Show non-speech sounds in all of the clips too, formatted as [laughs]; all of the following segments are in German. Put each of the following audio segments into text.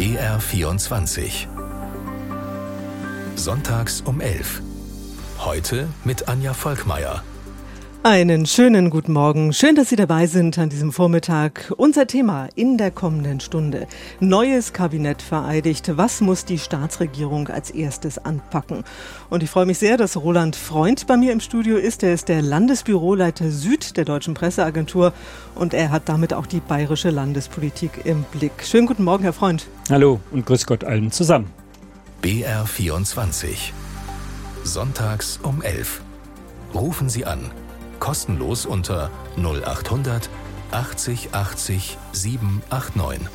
BR24 Sonntags um 11. Heute mit Anja Volkmeier. Einen schönen guten Morgen. Schön, dass Sie dabei sind an diesem Vormittag. Unser Thema in der kommenden Stunde. Neues Kabinett vereidigt. Was muss die Staatsregierung als erstes anpacken? Und ich freue mich sehr, dass Roland Freund bei mir im Studio ist. Er ist der Landesbüroleiter Süd der Deutschen Presseagentur und er hat damit auch die bayerische Landespolitik im Blick. Schönen guten Morgen, Herr Freund. Hallo und grüß Gott allen zusammen. BR24 Sonntags um 11. Rufen Sie an kostenlos unter 0800 80 80 789.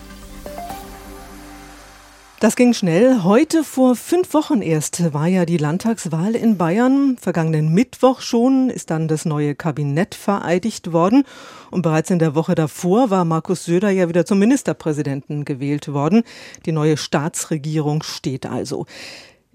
Das ging schnell. Heute vor fünf Wochen erst war ja die Landtagswahl in Bayern. Vergangenen Mittwoch schon ist dann das neue Kabinett vereidigt worden. Und bereits in der Woche davor war Markus Söder ja wieder zum Ministerpräsidenten gewählt worden. Die neue Staatsregierung steht also.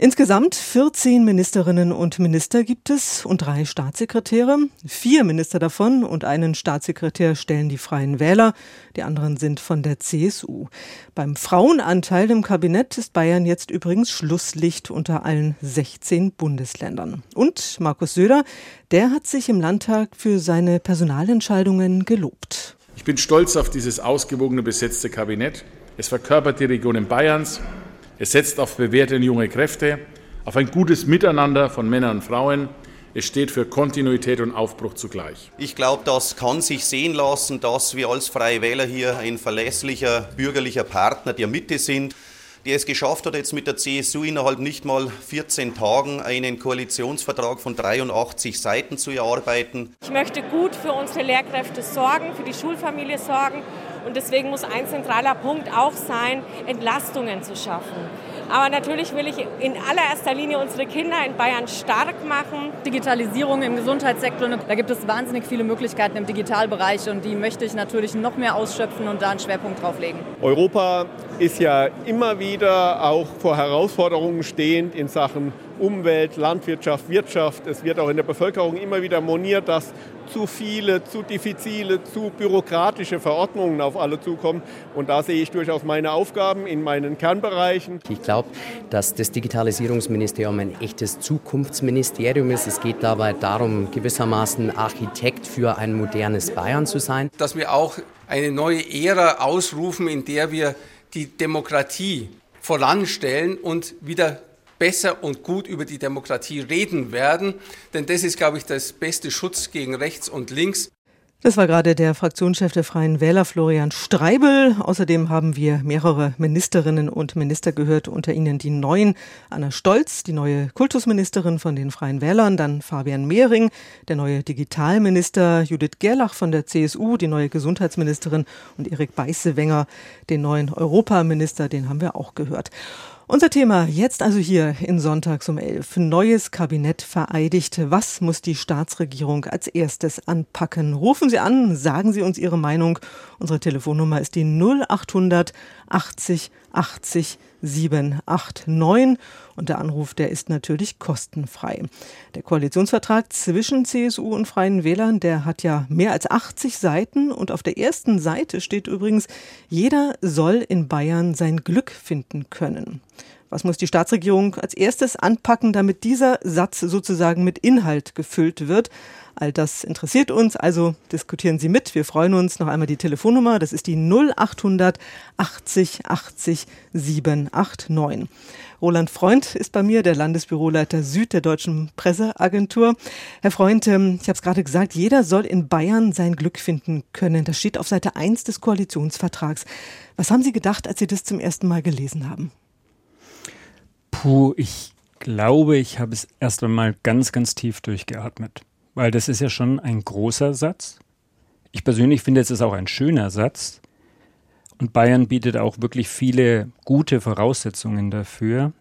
Insgesamt 14 Ministerinnen und Minister gibt es und drei Staatssekretäre. Vier Minister davon und einen Staatssekretär stellen die Freien Wähler. Die anderen sind von der CSU. Beim Frauenanteil im Kabinett ist Bayern jetzt übrigens Schlusslicht unter allen 16 Bundesländern. Und Markus Söder, der hat sich im Landtag für seine Personalentscheidungen gelobt. Ich bin stolz auf dieses ausgewogene besetzte Kabinett. Es verkörpert die Regionen Bayerns es setzt auf bewährte junge Kräfte, auf ein gutes Miteinander von Männern und Frauen. Es steht für Kontinuität und Aufbruch zugleich. Ich glaube, das kann sich sehen lassen, dass wir als Freie Wähler hier ein verlässlicher bürgerlicher Partner der Mitte sind der es geschafft hat, jetzt mit der CSU innerhalb nicht mal 14 Tagen einen Koalitionsvertrag von 83 Seiten zu erarbeiten. Ich möchte gut für unsere Lehrkräfte sorgen, für die Schulfamilie sorgen und deswegen muss ein zentraler Punkt auch sein, Entlastungen zu schaffen. Aber natürlich will ich in allererster Linie unsere Kinder in Bayern stark machen. Digitalisierung im Gesundheitssektor, da gibt es wahnsinnig viele Möglichkeiten im Digitalbereich und die möchte ich natürlich noch mehr ausschöpfen und da einen Schwerpunkt drauf legen. Europa ist ja immer wieder auch vor Herausforderungen stehend in Sachen Umwelt, Landwirtschaft, Wirtschaft. Es wird auch in der Bevölkerung immer wieder moniert, dass zu viele, zu diffizile, zu bürokratische Verordnungen auf alle zukommen. Und da sehe ich durchaus meine Aufgaben in meinen Kernbereichen. Ich glaube, dass das Digitalisierungsministerium ein echtes Zukunftsministerium ist. Es geht dabei darum, gewissermaßen Architekt für ein modernes Bayern zu sein. Dass wir auch eine neue Ära ausrufen, in der wir die Demokratie voranstellen und wieder besser und gut über die Demokratie reden werden. Denn das ist, glaube ich, das beste Schutz gegen rechts und links. Das war gerade der Fraktionschef der Freien Wähler, Florian Streibel. Außerdem haben wir mehrere Ministerinnen und Minister gehört, unter ihnen die neuen Anna Stolz, die neue Kultusministerin von den Freien Wählern, dann Fabian Mehring, der neue Digitalminister Judith Gerlach von der CSU, die neue Gesundheitsministerin und Erik Beißewenger, den neuen Europaminister, den haben wir auch gehört. Unser Thema jetzt also hier in Sonntags um 11. Neues Kabinett vereidigt. Was muss die Staatsregierung als erstes anpacken? Rufen Sie an, sagen Sie uns Ihre Meinung. Unsere Telefonnummer ist die 0800 80 80 789 und der Anruf, der ist natürlich kostenfrei. Der Koalitionsvertrag zwischen CSU und Freien Wählern, der hat ja mehr als 80 Seiten und auf der ersten Seite steht übrigens, jeder soll in Bayern sein Glück finden können. Was muss die Staatsregierung als erstes anpacken, damit dieser Satz sozusagen mit Inhalt gefüllt wird? All das interessiert uns, also diskutieren Sie mit. Wir freuen uns. Noch einmal die Telefonnummer, das ist die 0800 80 80 789. Roland Freund ist bei mir, der Landesbüroleiter Süd der Deutschen Presseagentur. Herr Freund, ähm, ich habe es gerade gesagt, jeder soll in Bayern sein Glück finden können. Das steht auf Seite 1 des Koalitionsvertrags. Was haben Sie gedacht, als Sie das zum ersten Mal gelesen haben? Puh, ich glaube, ich habe es erst einmal ganz, ganz tief durchgeatmet. Weil das ist ja schon ein großer Satz. Ich persönlich finde, es ist auch ein schöner Satz. Und Bayern bietet auch wirklich viele gute Voraussetzungen dafür.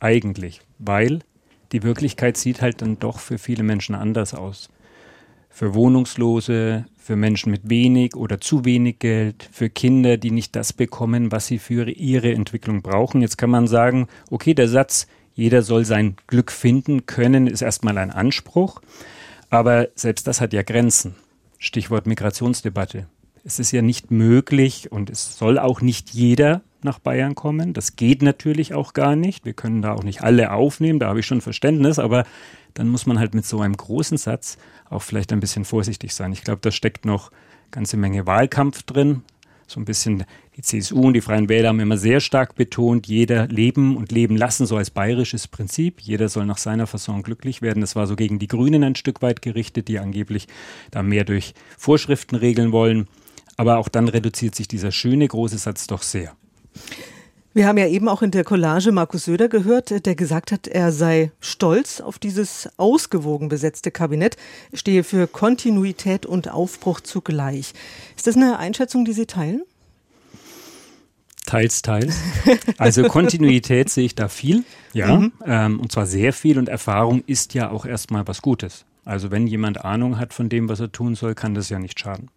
Eigentlich. Weil die Wirklichkeit sieht halt dann doch für viele Menschen anders aus. Für Wohnungslose, für Menschen mit wenig oder zu wenig Geld, für Kinder, die nicht das bekommen, was sie für ihre Entwicklung brauchen. Jetzt kann man sagen, okay, der Satz, jeder soll sein Glück finden können, ist erstmal ein Anspruch. Aber selbst das hat ja Grenzen. Stichwort Migrationsdebatte. Es ist ja nicht möglich und es soll auch nicht jeder nach Bayern kommen. Das geht natürlich auch gar nicht. Wir können da auch nicht alle aufnehmen, da habe ich schon Verständnis, aber dann muss man halt mit so einem großen Satz auch vielleicht ein bisschen vorsichtig sein. Ich glaube, da steckt noch ganze Menge Wahlkampf drin. So ein bisschen die CSU und die Freien Wähler haben immer sehr stark betont, jeder leben und leben lassen, so als bayerisches Prinzip. Jeder soll nach seiner Fasson glücklich werden. Das war so gegen die Grünen ein Stück weit gerichtet, die angeblich da mehr durch Vorschriften regeln wollen. Aber auch dann reduziert sich dieser schöne große Satz doch sehr. Wir haben ja eben auch in der Collage Markus Söder gehört, der gesagt hat, er sei stolz auf dieses ausgewogen besetzte Kabinett, stehe für Kontinuität und Aufbruch zugleich. Ist das eine Einschätzung, die Sie teilen? Teils, teils. Also Kontinuität sehe ich da viel, ja, mhm. ähm, und zwar sehr viel und Erfahrung ist ja auch erstmal was Gutes. Also wenn jemand Ahnung hat von dem, was er tun soll, kann das ja nicht schaden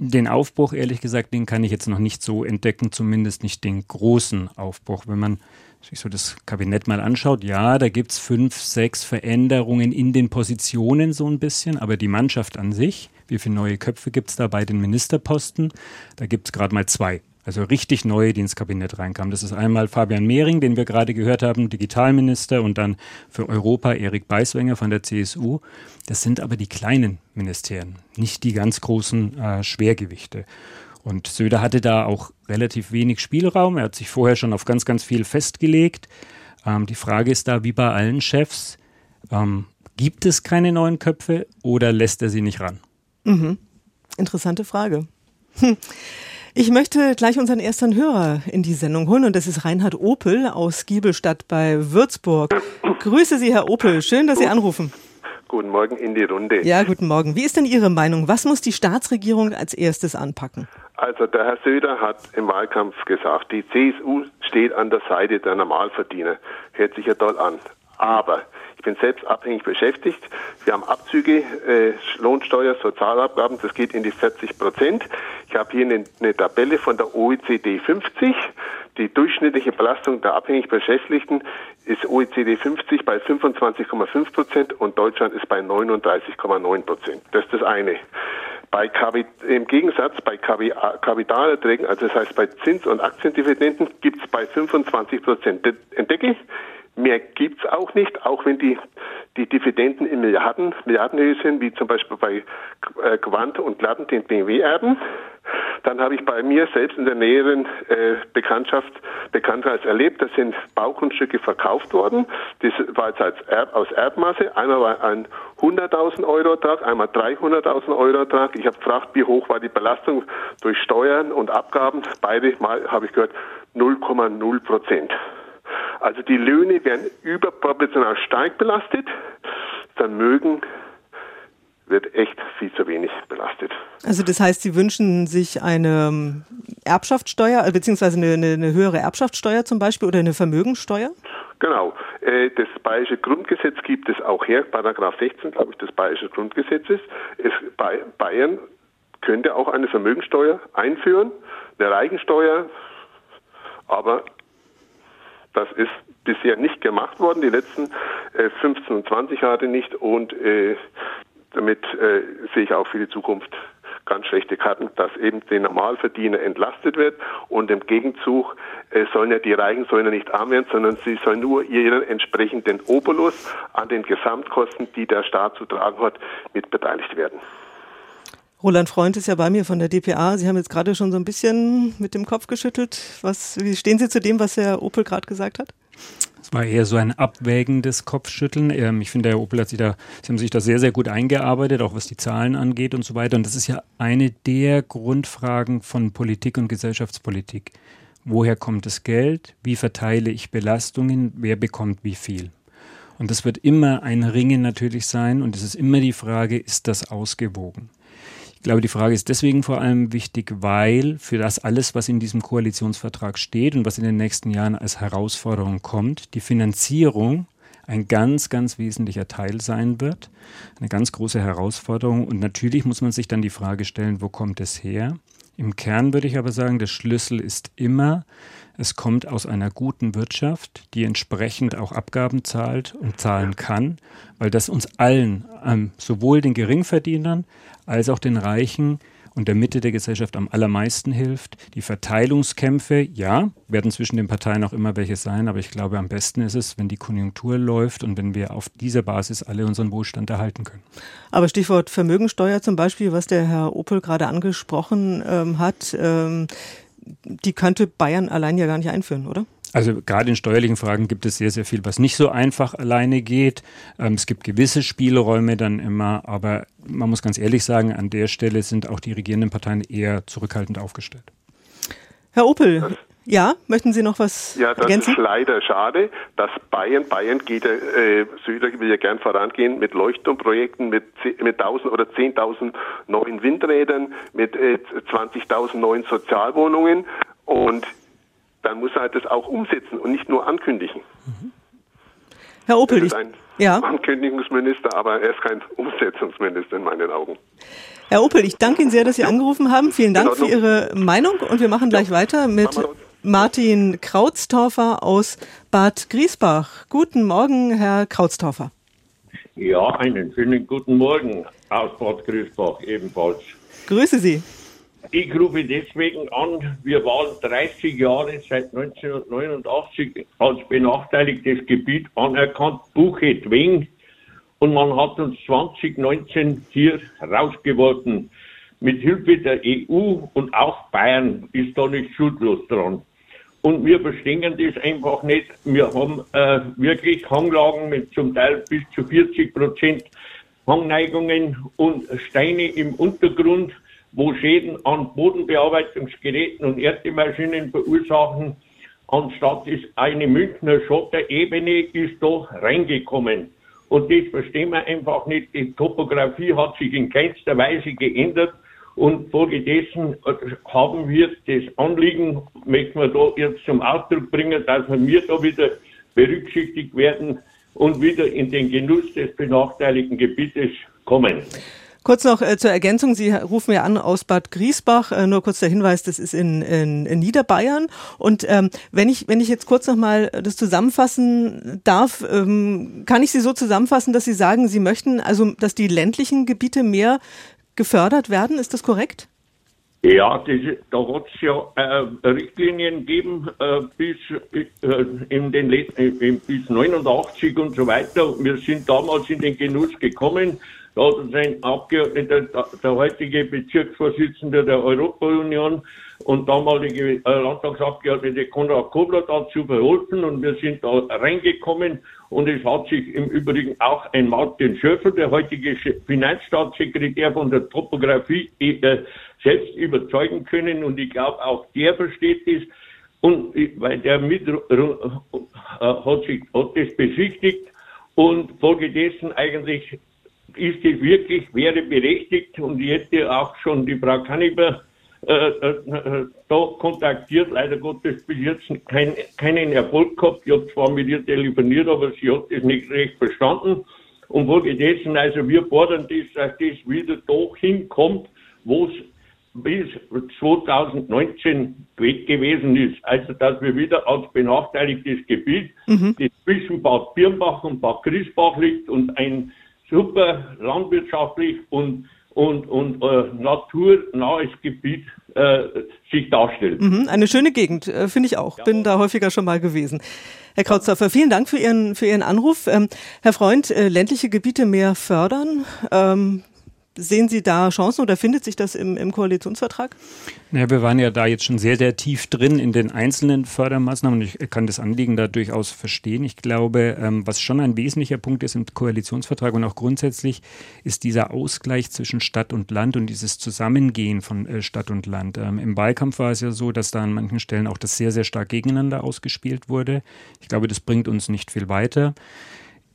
den Aufbruch, ehrlich gesagt, den kann ich jetzt noch nicht so entdecken, zumindest nicht den großen Aufbruch. Wenn man sich so das Kabinett mal anschaut, ja, da gibt es fünf, sechs Veränderungen in den Positionen so ein bisschen, aber die Mannschaft an sich, wie viele neue Köpfe gibt es da bei den Ministerposten? Da gibt es gerade mal zwei. Also richtig neue, die ins Kabinett reinkamen. Das ist einmal Fabian Mehring, den wir gerade gehört haben, Digitalminister, und dann für Europa Erik Beiswenger von der CSU. Das sind aber die kleinen Ministerien, nicht die ganz großen äh, Schwergewichte. Und Söder hatte da auch relativ wenig Spielraum. Er hat sich vorher schon auf ganz, ganz viel festgelegt. Ähm, die Frage ist da, wie bei allen Chefs, ähm, gibt es keine neuen Köpfe oder lässt er sie nicht ran? Mhm. Interessante Frage. Hm. Ich möchte gleich unseren ersten Hörer in die Sendung holen und das ist Reinhard Opel aus Giebelstadt bei Würzburg. Grüße Sie, Herr Opel. Schön, dass Sie anrufen. Guten Morgen in die Runde. Ja, guten Morgen. Wie ist denn Ihre Meinung? Was muss die Staatsregierung als erstes anpacken? Also der Herr Söder hat im Wahlkampf gesagt, die CSU steht an der Seite der Normalverdiener. Hört sich ja toll an. Aber ich bin selbst abhängig beschäftigt. Wir haben Abzüge, äh, Lohnsteuer, Sozialabgaben, das geht in die 40 Prozent. Ich habe hier eine, eine Tabelle von der OECD 50. Die durchschnittliche Belastung der abhängig Beschäftigten ist OECD 50 bei 25,5 Prozent und Deutschland ist bei 39,9 Prozent. Das ist das eine. Bei Kapit Im Gegensatz bei Kapitalerträgen, also das heißt bei Zins- und Aktiendividenden, gibt es bei 25 Prozent. Entdecke? Mehr gibt's auch nicht, auch wenn die, die Dividenden in Milliarden, Milliardenhöhe sind, wie zum Beispiel bei äh, Quant und Glatten den BMW-Erben. Dann habe ich bei mir selbst in der näheren äh, Bekanntschaft, Bekanntkreis erlebt, da sind Baugrundstücke verkauft worden. Das war jetzt als Erb, aus Erbmasse. Einmal war ein 100.000 Euro Ertrag, einmal 300.000 Euro Ertrag. Ich habe gefragt, wie hoch war die Belastung durch Steuern und Abgaben. Beide Mal habe ich gehört 0,0 Prozent. Also die Löhne werden überproportional stark belastet, Vermögen wird echt viel zu wenig belastet. Also das heißt, Sie wünschen sich eine ähm, Erbschaftssteuer, äh, beziehungsweise eine, eine, höhere Erbschaftssteuer zum Beispiel oder eine Vermögensteuer? Genau. Äh, das Bayerische Grundgesetz gibt es auch her, Paragraph 16, glaube ich, des Bayerischen Grundgesetzes. Es, Bayern könnte auch eine Vermögensteuer einführen, eine Reichensteuer, aber das ist bisher nicht gemacht worden, die letzten äh, 15 und 20 Jahre nicht. Und äh, damit äh, sehe ich auch für die Zukunft ganz schlechte Karten, dass eben der Normalverdiener entlastet wird. Und im Gegenzug äh, sollen ja die Reichen sollen ja nicht arm werden, sondern sie sollen nur ihren entsprechenden Obolus an den Gesamtkosten, die der Staat zu tragen hat, mit beteiligt werden. Roland Freund ist ja bei mir von der DPA. Sie haben jetzt gerade schon so ein bisschen mit dem Kopf geschüttelt. Was, wie stehen Sie zu dem, was Herr Opel gerade gesagt hat? Es war eher so ein abwägendes Kopfschütteln. Ähm, ich finde, Herr Opel hat sich da, Sie haben sich da sehr, sehr gut eingearbeitet, auch was die Zahlen angeht und so weiter. Und das ist ja eine der Grundfragen von Politik und Gesellschaftspolitik. Woher kommt das Geld? Wie verteile ich Belastungen? Wer bekommt wie viel? Und das wird immer ein Ringen natürlich sein. Und es ist immer die Frage, ist das ausgewogen? Ich glaube, die Frage ist deswegen vor allem wichtig, weil für das alles, was in diesem Koalitionsvertrag steht und was in den nächsten Jahren als Herausforderung kommt, die Finanzierung ein ganz, ganz wesentlicher Teil sein wird. Eine ganz große Herausforderung. Und natürlich muss man sich dann die Frage stellen, wo kommt es her? Im Kern würde ich aber sagen, der Schlüssel ist immer, es kommt aus einer guten Wirtschaft, die entsprechend auch Abgaben zahlt und zahlen kann, weil das uns allen, ähm, sowohl den Geringverdienern als auch den Reichen und der Mitte der Gesellschaft am allermeisten hilft. Die Verteilungskämpfe, ja, werden zwischen den Parteien auch immer welche sein, aber ich glaube, am besten ist es, wenn die Konjunktur läuft und wenn wir auf dieser Basis alle unseren Wohlstand erhalten können. Aber Stichwort Vermögensteuer zum Beispiel, was der Herr Opel gerade angesprochen ähm, hat, ähm, die könnte Bayern allein ja gar nicht einführen, oder? Also gerade in steuerlichen Fragen gibt es sehr, sehr viel, was nicht so einfach alleine geht. Ähm, es gibt gewisse Spielräume dann immer, aber man muss ganz ehrlich sagen, an der Stelle sind auch die regierenden Parteien eher zurückhaltend aufgestellt. Herr Opel, ja, möchten Sie noch was Ja, das ergänzen? ist leider schade, dass Bayern, Bayern geht, äh, Söder will ja gern vorangehen mit Leuchtturmprojekten, mit, mit 1000 oder 10.000 neuen Windrädern, mit äh, 20.000 neuen Sozialwohnungen und dann muss er halt das auch umsetzen und nicht nur ankündigen. Herr Opel, ich, ist ein ja. Ankündigungsminister, aber er ist kein Umsetzungsminister in meinen Augen. Herr Opel, ich danke Ihnen sehr, dass Sie angerufen haben. Vielen Dank für Ihre Meinung und wir machen gleich weiter mit Martin Krautstorfer aus Bad Griesbach. Guten Morgen, Herr Krautstorfer. Ja, einen schönen guten Morgen aus Bad Griesbach ebenfalls. Grüße Sie. Ich rufe deswegen an, wir waren 30 Jahre seit 1989 als benachteiligtes Gebiet anerkannt, Buchetwing, und man hat uns 2019 hier rausgeworfen. Mit Hilfe der EU und auch Bayern ist da nicht schuldlos dran. Und wir verstehen das einfach nicht. Wir haben äh, wirklich Hanglagen mit zum Teil bis zu 40 Prozent Hangneigungen und Steine im Untergrund, wo Schäden an Bodenbearbeitungsgeräten und Erdmaschinen verursachen. Anstatt ist eine Münchner Schotterebene ist da reingekommen. Und das verstehen wir einfach nicht. Die Topografie hat sich in keinster Weise geändert. Und folgedessen haben wir das Anliegen, möchten wir da jetzt zum Ausdruck bringen, dass wir da wieder berücksichtigt werden und wieder in den Genuss des benachteiligten Gebietes kommen. Kurz noch äh, zur Ergänzung, Sie rufen ja an aus Bad Griesbach, äh, nur kurz der Hinweis, das ist in, in, in Niederbayern. Und ähm, wenn, ich, wenn ich jetzt kurz nochmal das zusammenfassen darf, ähm, kann ich Sie so zusammenfassen, dass Sie sagen, Sie möchten also, dass die ländlichen Gebiete mehr gefördert werden, ist das korrekt? Ja, das, da hat es ja äh, Richtlinien gegeben äh, bis äh, in den letzten, bis 89 und so weiter. Wir sind damals in den Genuss gekommen. Da hat uns ein Abgeordneter, der heutige Bezirksvorsitzende der Europa-Union und damalige äh, Landtagsabgeordnete Konrad Kobler dazu verholfen und wir sind da reingekommen und es hat sich im Übrigen auch ein Martin Schöffel, der heutige Finanzstaatssekretär von der Topografie, äh, selbst überzeugen können und ich glaube auch der versteht es. Und weil der mit äh, hat sich hat das besichtigt und folgedessen eigentlich ist es wirklich, wäre berechtigt und ich hätte auch schon die Frau Kanniber äh, äh, da kontaktiert, leider Gottes bis jetzt kein, keinen Erfolg gehabt. Ich habe zwar mit ihr telefoniert, aber sie hat das nicht recht verstanden. Und folgedessen, also wir fordern das, dass das wieder doch hinkommt, wo es bis 2019 weg gewesen ist. Also, dass wir wieder als benachteiligtes Gebiet, mhm. das zwischen Bad Birnbach und Bad Griesbach liegt und ein super landwirtschaftlich und und, und äh, naturnahes Gebiet äh, sich darstellt. Mhm, eine schöne Gegend, äh, finde ich auch. Ja. Bin da häufiger schon mal gewesen. Herr Krautsdorfer, vielen Dank für Ihren, für Ihren Anruf. Ähm, Herr Freund, äh, ländliche Gebiete mehr fördern. Ähm, Sehen Sie da Chancen oder findet sich das im, im Koalitionsvertrag? Naja, wir waren ja da jetzt schon sehr, sehr tief drin in den einzelnen Fördermaßnahmen und ich kann das Anliegen da durchaus verstehen. Ich glaube, ähm, was schon ein wesentlicher Punkt ist im Koalitionsvertrag und auch grundsätzlich, ist dieser Ausgleich zwischen Stadt und Land und dieses Zusammengehen von äh, Stadt und Land. Ähm, Im Wahlkampf war es ja so, dass da an manchen Stellen auch das sehr, sehr stark gegeneinander ausgespielt wurde. Ich glaube, das bringt uns nicht viel weiter.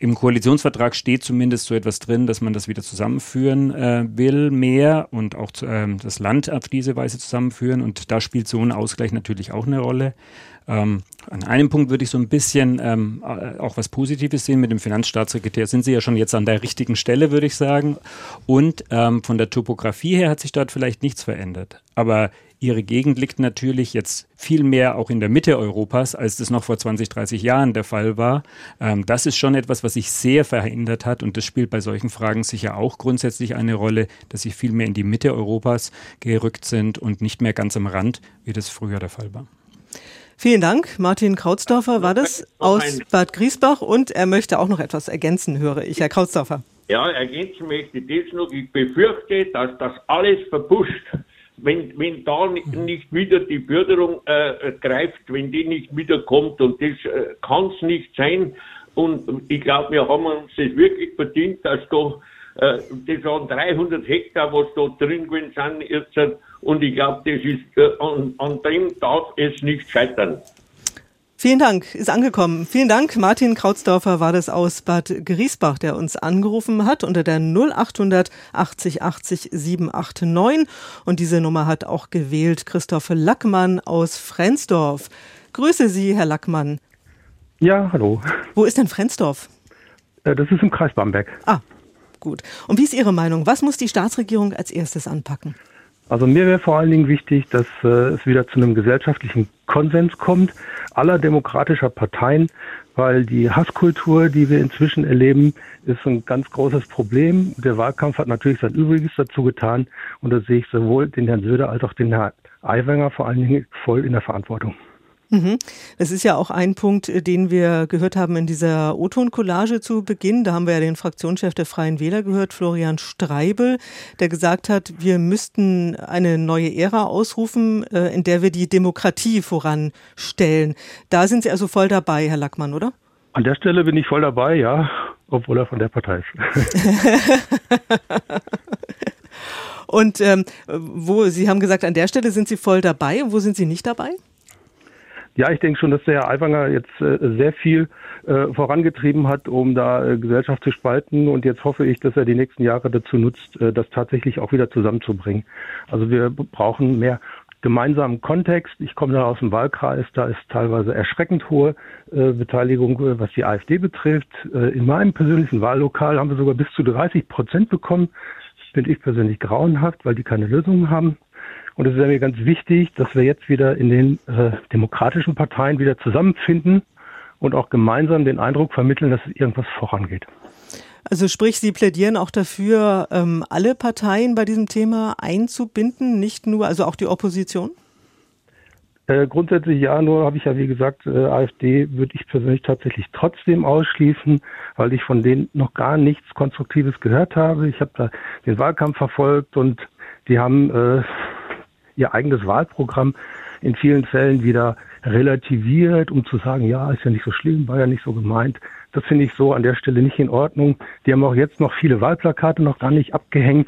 Im Koalitionsvertrag steht zumindest so etwas drin, dass man das wieder zusammenführen äh, will, mehr und auch äh, das Land auf diese Weise zusammenführen. Und da spielt so ein Ausgleich natürlich auch eine Rolle. Ähm, an einem Punkt würde ich so ein bisschen ähm, äh, auch was Positives sehen. Mit dem Finanzstaatssekretär sind Sie ja schon jetzt an der richtigen Stelle, würde ich sagen. Und ähm, von der Topografie her hat sich dort vielleicht nichts verändert. Aber Ihre Gegend liegt natürlich jetzt viel mehr auch in der Mitte Europas, als das noch vor 20, 30 Jahren der Fall war. Ähm, das ist schon etwas, was sich sehr verändert hat und das spielt bei solchen Fragen sicher auch grundsätzlich eine Rolle, dass sie viel mehr in die Mitte Europas gerückt sind und nicht mehr ganz am Rand, wie das früher der Fall war. Vielen Dank. Martin Krautsdorfer war das aus Bad Griesbach und er möchte auch noch etwas ergänzen, höre ich. Herr Krautsdorfer. Ja, ergänzen möchte ich das noch. Ich befürchte, dass das alles verpusht wenn, wenn da nicht wieder die Förderung äh, greift, wenn die nicht wiederkommt und das äh, kann es nicht sein. Und ich glaube, wir haben uns das wirklich verdient, dass da, äh, das waren 300 Hektar, was da drin gewesen sind jetzt. Und ich glaube, das ist, äh, an, an dem darf es nicht scheitern. Vielen Dank, ist angekommen. Vielen Dank. Martin Krautsdorfer war das aus Bad Griesbach, der uns angerufen hat unter der 0800 80 80 789. Und diese Nummer hat auch gewählt Christoph Lackmann aus Frensdorf. Grüße Sie, Herr Lackmann. Ja, hallo. Wo ist denn Frensdorf? Äh, das ist im Kreis Bamberg. Ah, gut. Und wie ist Ihre Meinung? Was muss die Staatsregierung als erstes anpacken? Also mir wäre vor allen Dingen wichtig, dass äh, es wieder zu einem gesellschaftlichen Konsens kommt, aller demokratischer Parteien, weil die Hasskultur, die wir inzwischen erleben, ist ein ganz großes Problem. Der Wahlkampf hat natürlich sein Übriges dazu getan und da sehe ich sowohl den Herrn Söder als auch den Herrn Aiwanger vor allen Dingen voll in der Verantwortung. Mhm. Das ist ja auch ein Punkt, äh, den wir gehört haben in dieser O-Ton-Collage zu Beginn. Da haben wir ja den Fraktionschef der Freien Wähler gehört, Florian Streibel, der gesagt hat, wir müssten eine neue Ära ausrufen, äh, in der wir die Demokratie voranstellen. Da sind Sie also voll dabei, Herr Lackmann, oder? An der Stelle bin ich voll dabei, ja, obwohl er von der Partei ist. [laughs] Und ähm, wo Sie haben gesagt, an der Stelle sind Sie voll dabei. Wo sind Sie nicht dabei? Ja, ich denke schon, dass der Herr Aiwanger jetzt äh, sehr viel äh, vorangetrieben hat, um da äh, Gesellschaft zu spalten. Und jetzt hoffe ich, dass er die nächsten Jahre dazu nutzt, das tatsächlich auch wieder zusammenzubringen. Also wir brauchen mehr gemeinsamen Kontext. Ich komme da aus dem Wahlkreis, da ist teilweise erschreckend hohe äh, Beteiligung, was die AfD betrifft. Äh, in meinem persönlichen Wahllokal haben wir sogar bis zu 30 Prozent bekommen. Finde ich persönlich grauenhaft, weil die keine Lösungen haben. Und es ist mir ganz wichtig, dass wir jetzt wieder in den äh, demokratischen Parteien wieder zusammenfinden und auch gemeinsam den Eindruck vermitteln, dass es irgendwas vorangeht. Also sprich, Sie plädieren auch dafür, ähm, alle Parteien bei diesem Thema einzubinden, nicht nur, also auch die Opposition? Äh, grundsätzlich ja, nur habe ich ja wie gesagt, äh, AfD würde ich persönlich tatsächlich trotzdem ausschließen, weil ich von denen noch gar nichts Konstruktives gehört habe. Ich habe da den Wahlkampf verfolgt und die haben äh, ihr eigenes Wahlprogramm in vielen Fällen wieder relativiert, um zu sagen, ja, ist ja nicht so schlimm, war ja nicht so gemeint. Das finde ich so an der Stelle nicht in Ordnung. Die haben auch jetzt noch viele Wahlplakate noch gar nicht abgehängt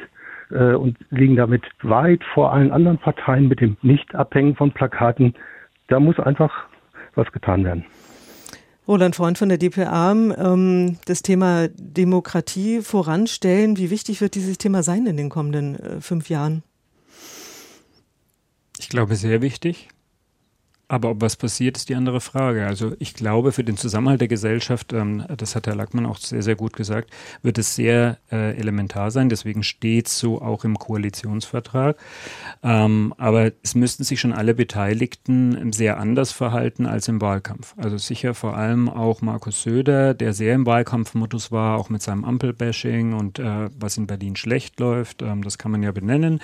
äh, und liegen damit weit vor allen anderen Parteien mit dem Nicht-Abhängen von Plakaten. Da muss einfach was getan werden. Roland Freund von der DPA, ähm, das Thema Demokratie voranstellen. Wie wichtig wird dieses Thema sein in den kommenden äh, fünf Jahren? Ich glaube, sehr wichtig. Aber ob was passiert, ist die andere Frage. Also ich glaube, für den Zusammenhalt der Gesellschaft, ähm, das hat Herr Lackmann auch sehr, sehr gut gesagt, wird es sehr äh, elementar sein. Deswegen steht es so auch im Koalitionsvertrag. Ähm, aber es müssten sich schon alle Beteiligten sehr anders verhalten als im Wahlkampf. Also sicher vor allem auch Markus Söder, der sehr im Wahlkampfmodus war, auch mit seinem Ampelbashing und äh, was in Berlin schlecht läuft. Ähm, das kann man ja benennen.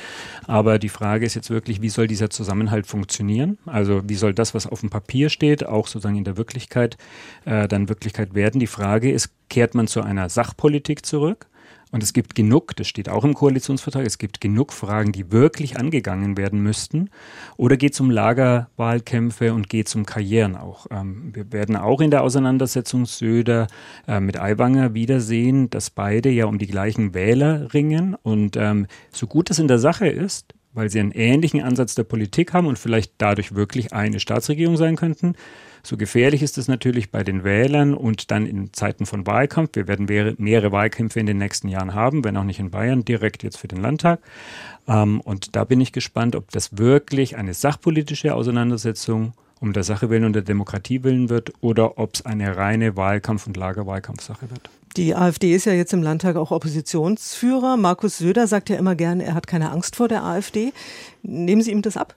Aber die Frage ist jetzt wirklich, wie soll dieser Zusammenhalt funktionieren? Also wie soll das, was auf dem Papier steht, auch sozusagen in der Wirklichkeit äh, dann Wirklichkeit werden. Die Frage ist, kehrt man zu einer Sachpolitik zurück? Und es gibt genug, das steht auch im Koalitionsvertrag, es gibt genug Fragen, die wirklich angegangen werden müssten. Oder geht es um Lagerwahlkämpfe und geht es um Karrieren auch? Ähm, wir werden auch in der Auseinandersetzung Söder äh, mit Aiwanger wiedersehen, dass beide ja um die gleichen Wähler ringen. Und ähm, so gut es in der Sache ist, weil sie einen ähnlichen Ansatz der Politik haben und vielleicht dadurch wirklich eine Staatsregierung sein könnten. So gefährlich ist es natürlich bei den Wählern und dann in Zeiten von Wahlkampf. Wir werden mehrere Wahlkämpfe in den nächsten Jahren haben, wenn auch nicht in Bayern, direkt jetzt für den Landtag. Ähm, und da bin ich gespannt, ob das wirklich eine sachpolitische Auseinandersetzung um der Sache willen und der Demokratie willen wird oder ob es eine reine Wahlkampf- und Lagerwahlkampfsache wird. Die AfD ist ja jetzt im Landtag auch Oppositionsführer. Markus Söder sagt ja immer gern, er hat keine Angst vor der AfD. Nehmen Sie ihm das ab?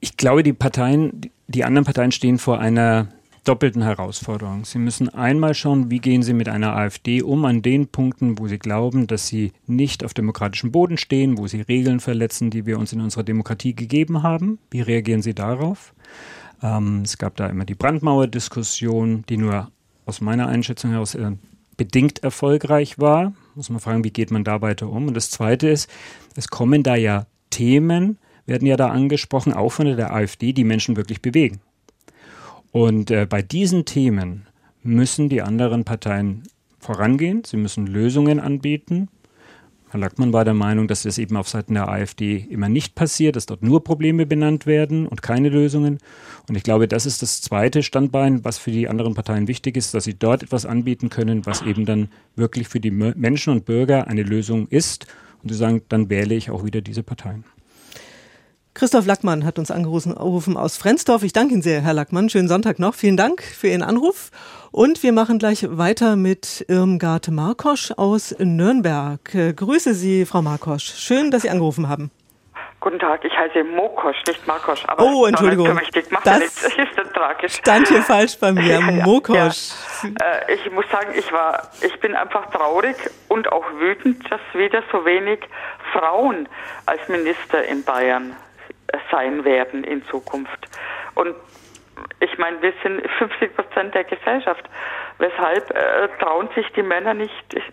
Ich glaube, die Parteien, die anderen Parteien stehen vor einer doppelten Herausforderung. Sie müssen einmal schauen, wie gehen Sie mit einer AfD um an den Punkten, wo Sie glauben, dass Sie nicht auf demokratischem Boden stehen, wo Sie Regeln verletzen, die wir uns in unserer Demokratie gegeben haben. Wie reagieren Sie darauf? Ähm, es gab da immer die Brandmauer-Diskussion, die nur aus meiner Einschätzung heraus äh, bedingt erfolgreich war. Muss man fragen, wie geht man da weiter um? Und das Zweite ist, es kommen da ja Themen, werden ja da angesprochen, auch von der AfD, die Menschen wirklich bewegen. Und äh, bei diesen Themen müssen die anderen Parteien vorangehen, sie müssen Lösungen anbieten. Herr Lackmann war der Meinung, dass das eben auf Seiten der AfD immer nicht passiert, dass dort nur Probleme benannt werden und keine Lösungen. Und ich glaube, das ist das zweite Standbein, was für die anderen Parteien wichtig ist, dass sie dort etwas anbieten können, was eben dann wirklich für die Menschen und Bürger eine Lösung ist. Und sie sagen, dann wähle ich auch wieder diese Parteien. Christoph Lackmann hat uns angerufen aus Frensdorf. Ich danke Ihnen sehr, Herr Lackmann. Schönen Sonntag noch. Vielen Dank für Ihren Anruf. Und wir machen gleich weiter mit Irmgard Markosch aus Nürnberg. Grüße Sie, Frau Markosch. Schön, dass Sie angerufen haben. Guten Tag, ich heiße Mokosch, nicht Markosch. Aber oh, Entschuldigung. Das ja [laughs] ist tragisch. stand hier falsch bei mir, [laughs] ja, Mokosch. Ja. Äh, ich muss sagen, ich war, ich bin einfach traurig und auch wütend, dass wieder so wenig Frauen als Minister in Bayern sein werden in Zukunft. Und ich meine, wir sind 50 Prozent der Gesellschaft. Weshalb äh, trauen sich die Männer nicht,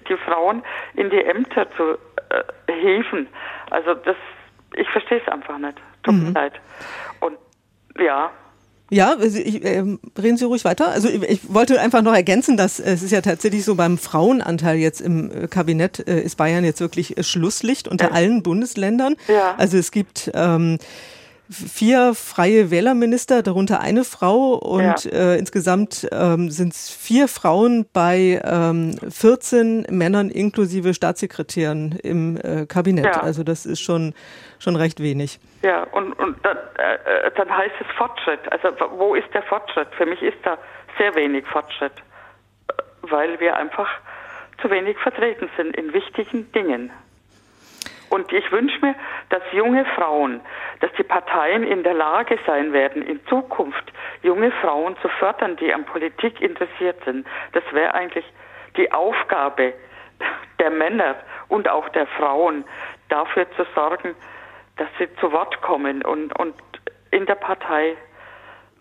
die Frauen in die Ämter zu äh, hieven? Also das, ich verstehe es einfach nicht. Tut mhm. mir leid. Und ja, ja, ich, äh, reden Sie ruhig weiter. Also ich, ich, wollte einfach noch ergänzen, dass äh, es ist ja tatsächlich so beim Frauenanteil jetzt im äh, Kabinett äh, ist Bayern jetzt wirklich äh, Schlusslicht unter ja. allen Bundesländern. Ja. Also es gibt ähm, vier freie Wählerminister, darunter eine Frau und ja. äh, insgesamt ähm, sind es vier Frauen bei ähm, 14 Männern inklusive Staatssekretären im äh, Kabinett. Ja. Also das ist schon schon recht wenig. Ja, und, und dann, äh, dann heißt es Fortschritt. Also wo ist der Fortschritt? Für mich ist da sehr wenig Fortschritt, weil wir einfach zu wenig vertreten sind in wichtigen Dingen. Und ich wünsche mir, dass junge Frauen, dass die Parteien in der Lage sein werden, in Zukunft junge Frauen zu fördern, die an Politik interessiert sind. Das wäre eigentlich die Aufgabe der Männer und auch der Frauen, dafür zu sorgen, dass sie zu Wort kommen und, und in der Partei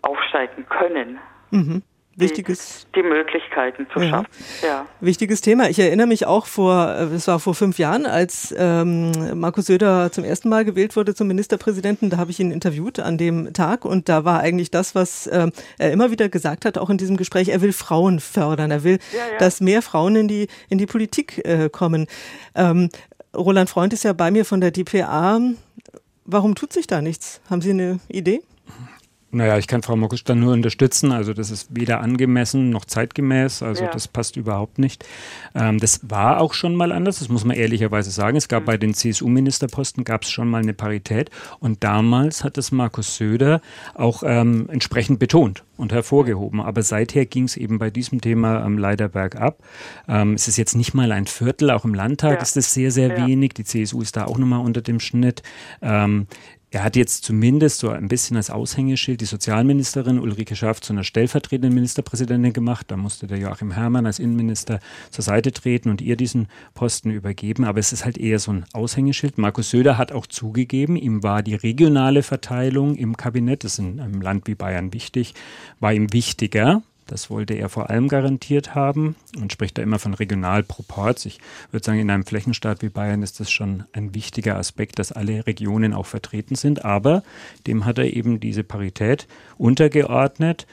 aufsteigen können. Mhm wichtiges die, die Möglichkeiten zu ja. schaffen. Ja. Wichtiges Thema. Ich erinnere mich auch vor, es war vor fünf Jahren, als ähm, Markus Söder zum ersten Mal gewählt wurde zum Ministerpräsidenten. Da habe ich ihn interviewt an dem Tag und da war eigentlich das, was ähm, er immer wieder gesagt hat, auch in diesem Gespräch. Er will Frauen fördern. Er will, ja, ja. dass mehr Frauen in die in die Politik äh, kommen. Ähm, Roland Freund ist ja bei mir von der DPA. Warum tut sich da nichts? Haben Sie eine Idee? Naja, ich kann Frau Mokusch dann nur unterstützen. Also das ist weder angemessen noch zeitgemäß. Also ja. das passt überhaupt nicht. Ähm, das war auch schon mal anders, das muss man ehrlicherweise sagen. Es gab mhm. bei den CSU-Ministerposten gab es schon mal eine Parität. Und damals hat das Markus Söder auch ähm, entsprechend betont und hervorgehoben. Aber seither ging es eben bei diesem Thema ähm, leider bergab. Ähm, es ist jetzt nicht mal ein Viertel, auch im Landtag ja. ist es sehr, sehr ja. wenig. Die CSU ist da auch nochmal unter dem Schnitt. Er hat jetzt zumindest so ein bisschen als Aushängeschild die Sozialministerin Ulrike Schaaf zu einer stellvertretenden Ministerpräsidentin gemacht. Da musste der Joachim Herrmann als Innenminister zur Seite treten und ihr diesen Posten übergeben. Aber es ist halt eher so ein Aushängeschild. Markus Söder hat auch zugegeben, ihm war die regionale Verteilung im Kabinett, das ist in einem Land wie Bayern wichtig, war ihm wichtiger das wollte er vor allem garantiert haben und spricht da immer von Regionalproports. Ich würde sagen, in einem Flächenstaat wie Bayern ist das schon ein wichtiger Aspekt, dass alle Regionen auch vertreten sind. Aber dem hat er eben diese Parität untergeordnet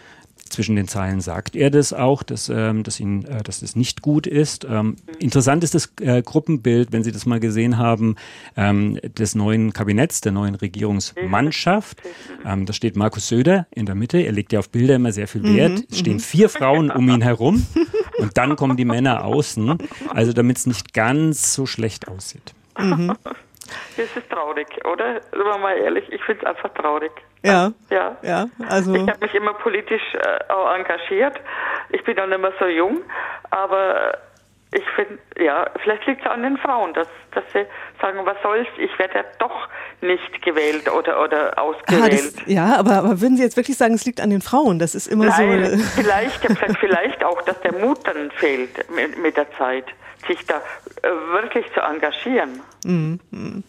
zwischen den Zeilen sagt er das auch, dass, ähm, dass, ihn, äh, dass das nicht gut ist. Ähm, interessant ist das äh, Gruppenbild, wenn Sie das mal gesehen haben, ähm, des neuen Kabinetts, der neuen Regierungsmannschaft. Ähm, da steht Markus Söder in der Mitte. Er legt ja auf Bilder immer sehr viel Wert. Mhm, es stehen vier Frauen um ihn herum und dann kommen die Männer außen. Also damit es nicht ganz so schlecht aussieht. Mhm. Das ist traurig, oder? Sagen wir mal ehrlich, ich finde es einfach traurig. Ja. Ja. ja also ich habe mich immer politisch äh, auch engagiert. Ich bin noch nicht mehr so jung, aber ich finde, ja, vielleicht liegt es an den Frauen, dass, dass sie sagen, was soll's, ich werde ja doch nicht gewählt oder, oder ausgewählt. Ah, das, ja, aber, aber würden Sie jetzt wirklich sagen, es liegt an den Frauen? Das ist immer Nein, so. Vielleicht, vielleicht auch, dass der Mut dann fehlt mit, mit der Zeit, sich da äh, wirklich zu engagieren. Mm, mm.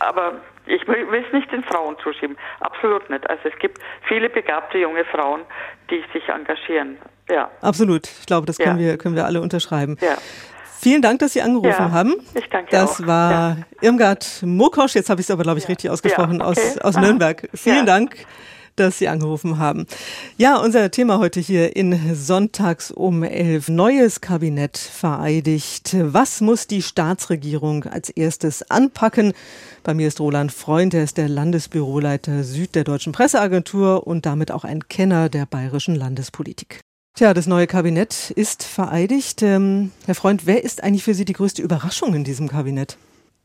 Aber ich will es nicht den Frauen zuschieben. Absolut nicht. Also es gibt viele begabte junge Frauen, die sich engagieren. Ja. Absolut. Ich glaube, das können, Ja. wir, können wir alle unterschreiben. Ja. Vielen Dank, dass Sie angerufen Ja, haben. ich danke Das auch. war Ja. Irmgard Mokosch, jetzt habe ich es aber, glaube ich, richtig ausgesprochen, okay. aus, aus. Nürnberg. Vielen. Dank, dass Sie angerufen haben. Ja, unser Thema heute hier in Sonntags um elf. Neues Kabinett vereidigt. Was muss die Staatsregierung als erstes anpacken? Bei mir ist Roland Freund, er ist der Landesbüroleiter Süd der Deutschen Presseagentur und damit auch ein Kenner der bayerischen Landespolitik. Tja, das neue Kabinett ist vereidigt. Ähm, Herr Freund, wer ist eigentlich für Sie die größte Überraschung in diesem Kabinett?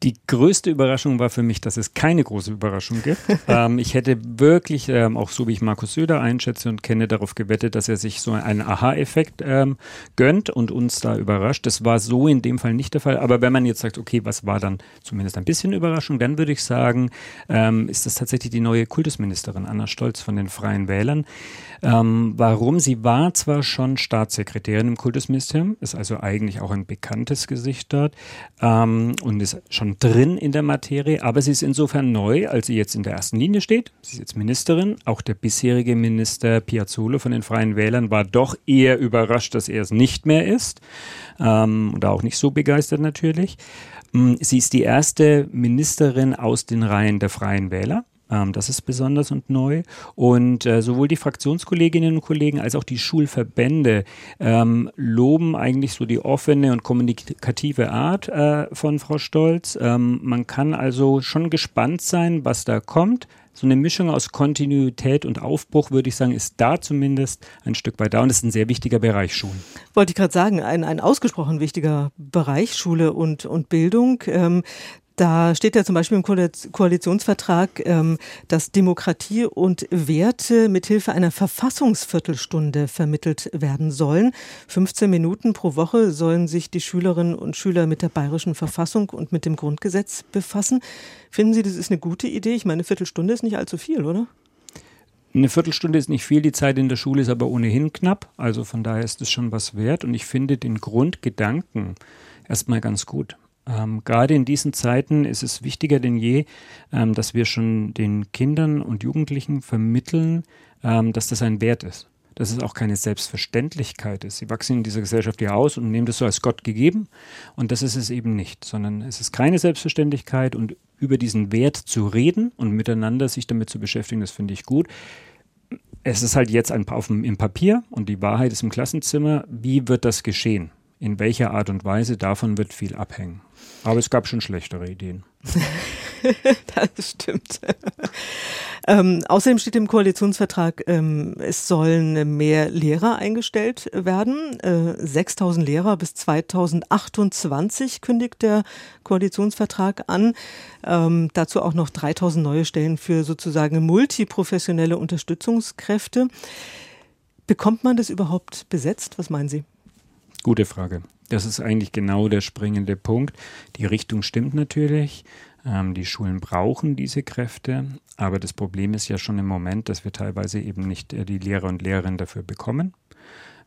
Die größte Überraschung war für mich, dass es keine große Überraschung gibt. [laughs] ähm, ich hätte wirklich, ähm, auch so wie ich Markus Söder einschätze und kenne, darauf gewettet, dass er sich so einen Aha-Effekt ähm, gönnt und uns da überrascht. Das war so in dem Fall nicht der Fall. Aber wenn man jetzt sagt, okay, was war dann zumindest ein bisschen Überraschung, dann würde ich sagen, ähm, ist das tatsächlich die neue Kultusministerin Anna Stolz von den Freien Wählern. Ähm, warum? Sie war zwar schon Staatssekretärin im Kultusministerium, ist also eigentlich auch ein bekanntes Gesicht dort ähm, und ist schon drin in der Materie, aber sie ist insofern neu, als sie jetzt in der ersten Linie steht. Sie ist jetzt Ministerin. Auch der bisherige Minister Piazzolo von den Freien Wählern war doch eher überrascht, dass er es nicht mehr ist ähm, und auch nicht so begeistert natürlich. Mm, Sie ist die erste Ministerin aus den Reihen der Freien Wähler. Ähm, das ist besonders und neu. Und äh, sowohl die Fraktionskolleginnen und Kollegen als auch die Schulverbände ähm, loben eigentlich so die offene und kommunikative Art äh, von Frau Stolz. Ähm, man kann also schon gespannt sein, was da kommt. So eine Mischung aus Kontinuität und Aufbruch, würde ich sagen, ist da zumindest ein Stück weit da. Und ist ein sehr wichtiger Bereich Schulen. Wollte ich gerade sagen, ein, ein ausgesprochen wichtiger Bereich, Schule und, und Bildung. Ähm, da steht ja zum Beispiel im Koalitionsvertrag, ähm, dass Demokratie und Werte mithilfe einer Verfassungsviertelstunde vermittelt werden sollen. 15 Minuten pro Woche sollen sich die Schülerinnen und Schüler mit der bayerischen Verfassung und mit dem Grundgesetz befassen. Finden Sie, das ist eine gute Idee? Ich meine, eine Viertelstunde ist nicht allzu viel, oder? Eine Viertelstunde ist nicht viel, die Zeit in der Schule ist aber ohnehin knapp. Also von daher ist es schon was wert. Und ich finde den Grundgedanken erstmal ganz gut. Ähm, gerade in diesen Zeiten ist es wichtiger denn je, ähm, dass wir schon den Kindern und Jugendlichen vermitteln, ähm, dass das ein Wert ist. Dass es auch keine Selbstverständlichkeit ist. Sie wachsen in dieser Gesellschaft ja aus und nehmen das so als Gott gegeben. Und das ist es eben nicht, sondern es ist keine Selbstverständlichkeit und über diesen Wert zu reden und miteinander sich damit zu beschäftigen, das finde ich gut. Es ist halt jetzt ein, auf dem, im Papier und die Wahrheit ist im Klassenzimmer. Wie wird das geschehen? In welcher Art und Weise? Davon wird viel abhängen. Aber es gab schon schlechtere Ideen. [laughs] das stimmt. ähm, außerdem steht im Koalitionsvertrag, ähm, es sollen mehr Lehrer eingestellt werden. Äh, 6000 Lehrer bis 2028 kündigt der Koalitionsvertrag an. Ähm, dazu auch noch 3000 neue Stellen für sozusagen multiprofessionelle Unterstützungskräfte. Bekommt man das überhaupt besetzt? Was meinen Sie? Gute Frage. Das ist eigentlich genau der springende Punkt. Die Richtung stimmt natürlich. Ähm, die Schulen brauchen diese Kräfte. Aber das Problem ist ja schon im Moment, dass wir teilweise eben nicht äh, die Lehrer und Lehrerinnen dafür bekommen.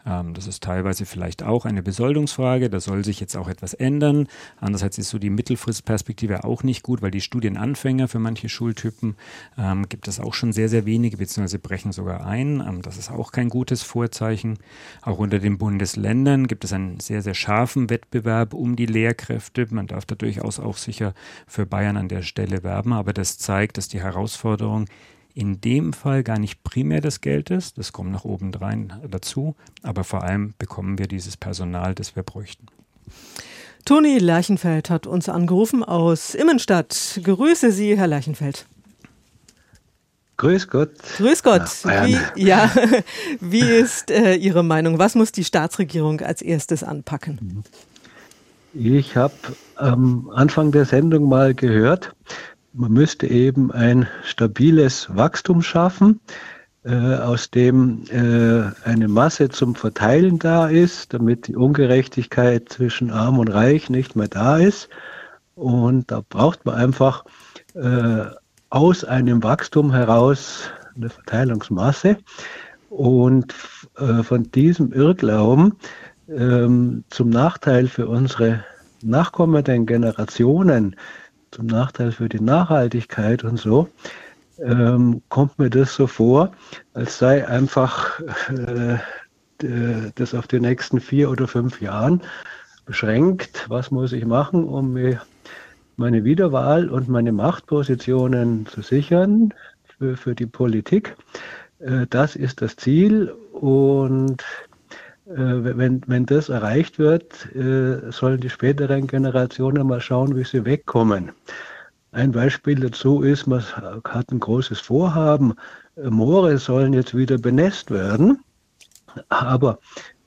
Ähm, das ist teilweise vielleicht auch eine Besoldungsfrage. Da soll sich jetzt auch etwas ändern. Andererseits ist so die Mittelfristperspektive auch nicht gut, weil die Studienanfänger für manche Schultypen ähm, gibt es auch schon sehr, sehr wenige, beziehungsweise brechen sogar ein. Ähm, das ist auch kein gutes Vorzeichen. Auch unter den Bundesländern gibt es einen sehr, sehr scharfen Wettbewerb um die Lehrkräfte. Man darf da durchaus auch sicher für Bayern an der Stelle werben, aber das zeigt, dass die Herausforderung in dem Fall gar nicht primär das Geld ist, das kommt noch obendrein dazu, aber vor allem bekommen wir dieses Personal, das wir bräuchten. Toni Lerchenfeld hat uns angerufen aus Immenstadt. Grüße Sie, Herr Lerchenfeld. Grüß Gott. Grüß Gott. Na, wie, ja, [laughs] wie ist äh, Ihre Meinung? Was muss die Staatsregierung als erstes anpacken? Ich habe am Anfang der Sendung mal gehört, man müsste eben ein stabiles Wachstum schaffen. äh, aus dem äh, eine Masse zum Verteilen da ist, damit die Ungerechtigkeit zwischen Arm und Reich nicht mehr da ist. Und da braucht man einfach äh, aus einem Wachstum heraus eine Verteilungsmasse. Und äh, von diesem Irrglauben ähm, zum Nachteil für unsere nachkommenden Generationen, zum Nachteil für die Nachhaltigkeit und so, ähm, kommt mir das so vor, als sei einfach äh, das auf die nächsten vier oder fünf Jahren beschränkt. Was muss ich machen, um mir meine Wiederwahl und meine Machtpositionen zu sichern für, für die Politik? Äh, das ist das Ziel und wenn, wenn das erreicht wird, äh, sollen die späteren Generationen mal schauen, wie sie wegkommen. Ein Beispiel dazu ist, man hat ein großes Vorhaben, Moore sollen jetzt wieder benässt werden. Aber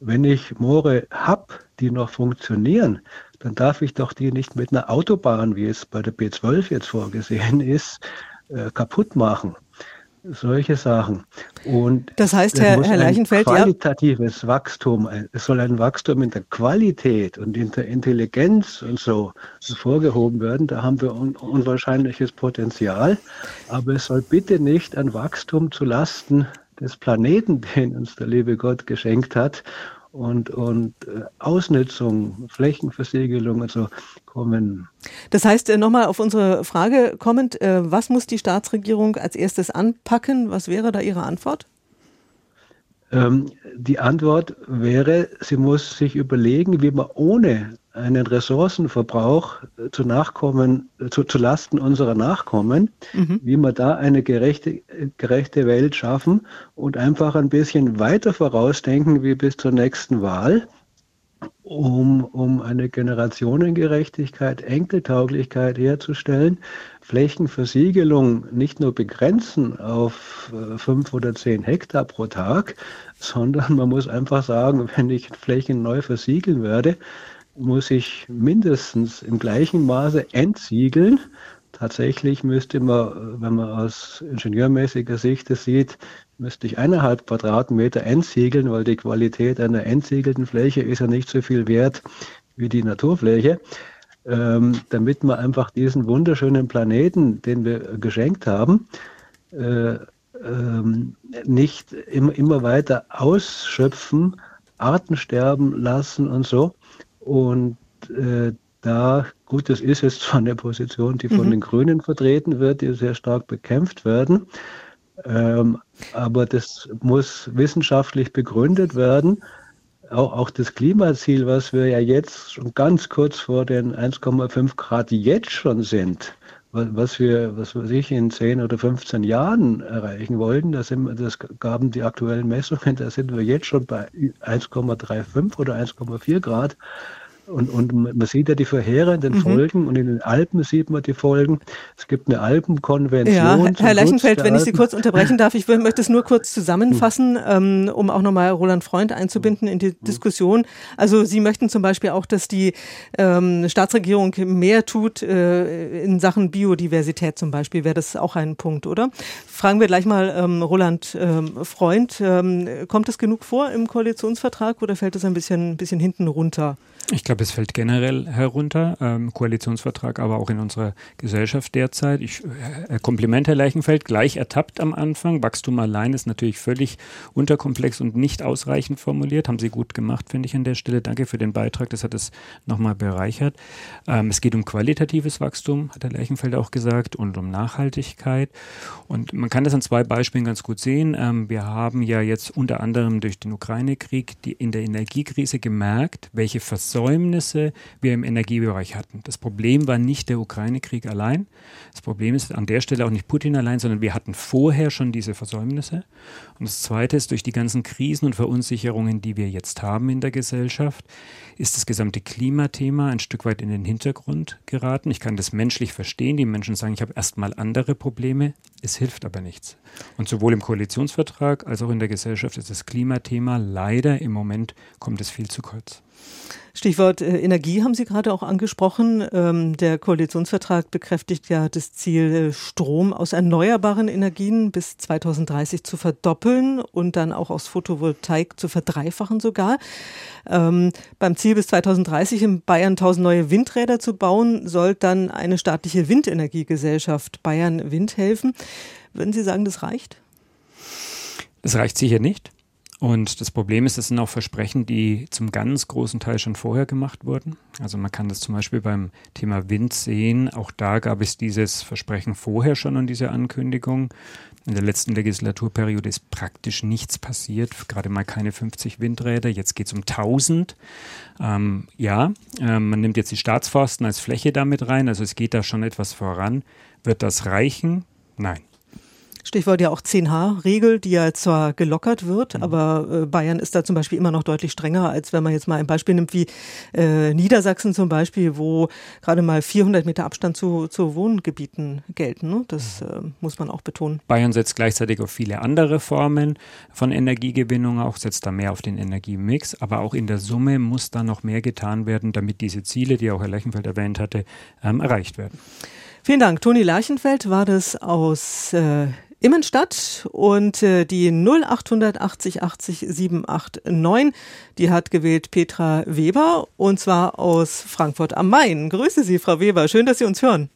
wenn ich Moore habe, die noch funktionieren, dann darf ich doch die nicht mit einer Autobahn, wie es bei der B12 jetzt vorgesehen ist, kaputt machen solche Sachen. Und das heißt, Herr, Herr Leichenfeld, qualitatives ja. Wachstum, es soll ein Wachstum in der Qualität und in der Intelligenz und so hervorgehoben werden. Da haben wir un unwahrscheinliches Potenzial. Aber es soll bitte nicht ein Wachstum zu Lasten des Planeten, [laughs] den uns der liebe Gott geschenkt hat, und, und äh, Ausnutzung, Flächenversiegelung und so kommen. Das heißt, äh, nochmal auf unsere Frage kommend, äh, was muss die Staatsregierung als erstes anpacken? Was wäre da Ihre Antwort? Ähm, die Antwort wäre, sie muss sich überlegen, wie man ohne einen Ressourcenverbrauch äh, zu Nachkommen, äh, zu, zu Lasten unserer Nachkommen, mhm. wie wir da eine gerechte, gerechte Welt schaffen und einfach ein bisschen weiter vorausdenken wie bis zur nächsten Wahl, um, um eine Generationengerechtigkeit, Enkeltauglichkeit herzustellen, Flächenversiegelung nicht nur begrenzen auf äh, fünf oder zehn Hektar pro Tag, sondern man muss einfach sagen, [laughs] wenn ich Flächen neu versiegeln werde, muss ich mindestens im gleichen Maße entsiegeln. Tatsächlich müsste man, wenn man aus ingenieurmäßiger Sicht das sieht, müsste ich eineinhalb Quadratmeter entsiegeln, weil die Qualität einer entsiegelten Fläche ist ja nicht so viel wert wie die Naturfläche, ähm, damit wir einfach diesen wunderschönen Planeten, den wir geschenkt haben, äh, ähm, nicht immer, immer weiter ausschöpfen, Arten sterben lassen und so. Und äh, da, gut, das ist jetzt zwar eine Position, die von mhm. den Grünen vertreten wird, die sehr stark bekämpft werden, ähm, aber das muss wissenschaftlich begründet werden. Auch, auch das Klimaziel, was wir ja jetzt schon ganz kurz vor den 1,5 Grad jetzt schon sind, was wir, was weiß ich, in 10 oder 15 Jahren erreichen wollten, das, sind, das gaben die aktuellen Messungen, da sind wir jetzt schon bei 1,35 oder 1,4 Grad. Und, und man sieht ja die verheerenden mhm. Folgen und in den Alpen sieht man die Folgen. Es gibt eine Alpenkonvention. Ja, Herr Leichenfeld, wenn ich Sie kurz unterbrechen darf, ich möchte es nur kurz zusammenfassen, mhm. um auch nochmal Roland Freund einzubinden in die mhm. Diskussion. Also Sie möchten zum Beispiel auch, dass die ähm, Staatsregierung mehr tut äh, in Sachen Biodiversität zum Beispiel. Wäre das auch ein Punkt, oder? Fragen wir gleich mal ähm, Roland ähm, Freund. Ähm, kommt es genug vor im Koalitionsvertrag oder fällt es ein bisschen, bisschen hinten runter? Ich glaube, es fällt generell herunter, ähm, Koalitionsvertrag, aber auch in unserer Gesellschaft derzeit. Ich, äh, Kompliment, Herr Leichenfeld, gleich ertappt am Anfang. Wachstum allein ist natürlich völlig unterkomplex und nicht ausreichend formuliert. Haben Sie gut gemacht, finde ich an der Stelle. Danke für den Beitrag, das hat es nochmal bereichert. Ähm, es geht um qualitatives Wachstum, hat Herr Leichenfeld auch gesagt, und um Nachhaltigkeit. Und man kann das an zwei Beispielen ganz gut sehen. Ähm, wir haben ja jetzt unter anderem durch den Ukraine-Krieg in der Energiekrise gemerkt, welche Versorgung Versäumnisse wir im Energiebereich hatten. Das Problem war nicht der Ukraine-Krieg allein. Das Problem ist an der Stelle auch nicht Putin allein, sondern wir hatten vorher schon diese Versäumnisse. Und das Zweite ist, durch die ganzen Krisen und Verunsicherungen, die wir jetzt haben in der Gesellschaft, ist das gesamte Klimathema ein Stück weit in den Hintergrund geraten. Ich kann das menschlich verstehen. Die Menschen sagen, ich habe erstmal andere Probleme. Es hilft aber nichts. Und sowohl im Koalitionsvertrag als auch in der Gesellschaft ist das Klimathema leider im Moment kommt es viel zu kurz. Stichwort äh, Energie haben Sie gerade auch angesprochen. Ähm, der Koalitionsvertrag bekräftigt ja das Ziel, äh, Strom aus erneuerbaren Energien bis 2030 zu verdoppeln und dann auch aus Photovoltaik zu verdreifachen sogar. Ähm, beim Ziel bis 2030 in Bayern 1000 neue Windräder zu bauen, soll dann eine staatliche Windenergiegesellschaft Bayern Wind helfen. Würden Sie sagen, das reicht? Es reicht sicher nicht. Und das Problem ist, das sind auch Versprechen, die zum ganz großen Teil schon vorher gemacht wurden. Also man kann das zum Beispiel beim Thema Wind sehen. Auch da gab es dieses Versprechen vorher schon und diese Ankündigung. In der letzten Legislaturperiode ist praktisch nichts passiert, gerade mal keine 50 Windräder. Jetzt geht es um 1000. Ähm, ja, äh, man nimmt jetzt die Staatsforsten als Fläche damit rein, also es geht da schon etwas voran. Wird das reichen? Nein. Stichwort ja auch 10H-Regel, die ja zwar gelockert wird, mhm. aber äh, Bayern ist da zum Beispiel immer noch deutlich strenger, als wenn man jetzt mal ein Beispiel nimmt wie äh, Niedersachsen zum Beispiel, wo gerade mal 400 Meter Abstand zu, zu Wohngebieten gelten. Ne? Das äh, muss man auch betonen. Bayern setzt gleichzeitig auf viele andere Formen von Energiegewinnung, auch setzt da mehr auf den Energiemix, aber auch in der Summe muss da noch mehr getan werden, damit diese Ziele, die auch Herr Lechenfeld erwähnt hatte, ähm, erreicht werden. Vielen Dank. Toni Lerchenfeld war das aus äh, Immenstadt und äh, die 0880 80 789, die hat gewählt Petra Weber und zwar aus Frankfurt am Main. Grüße Sie, Frau Weber. Schön, dass Sie uns hören.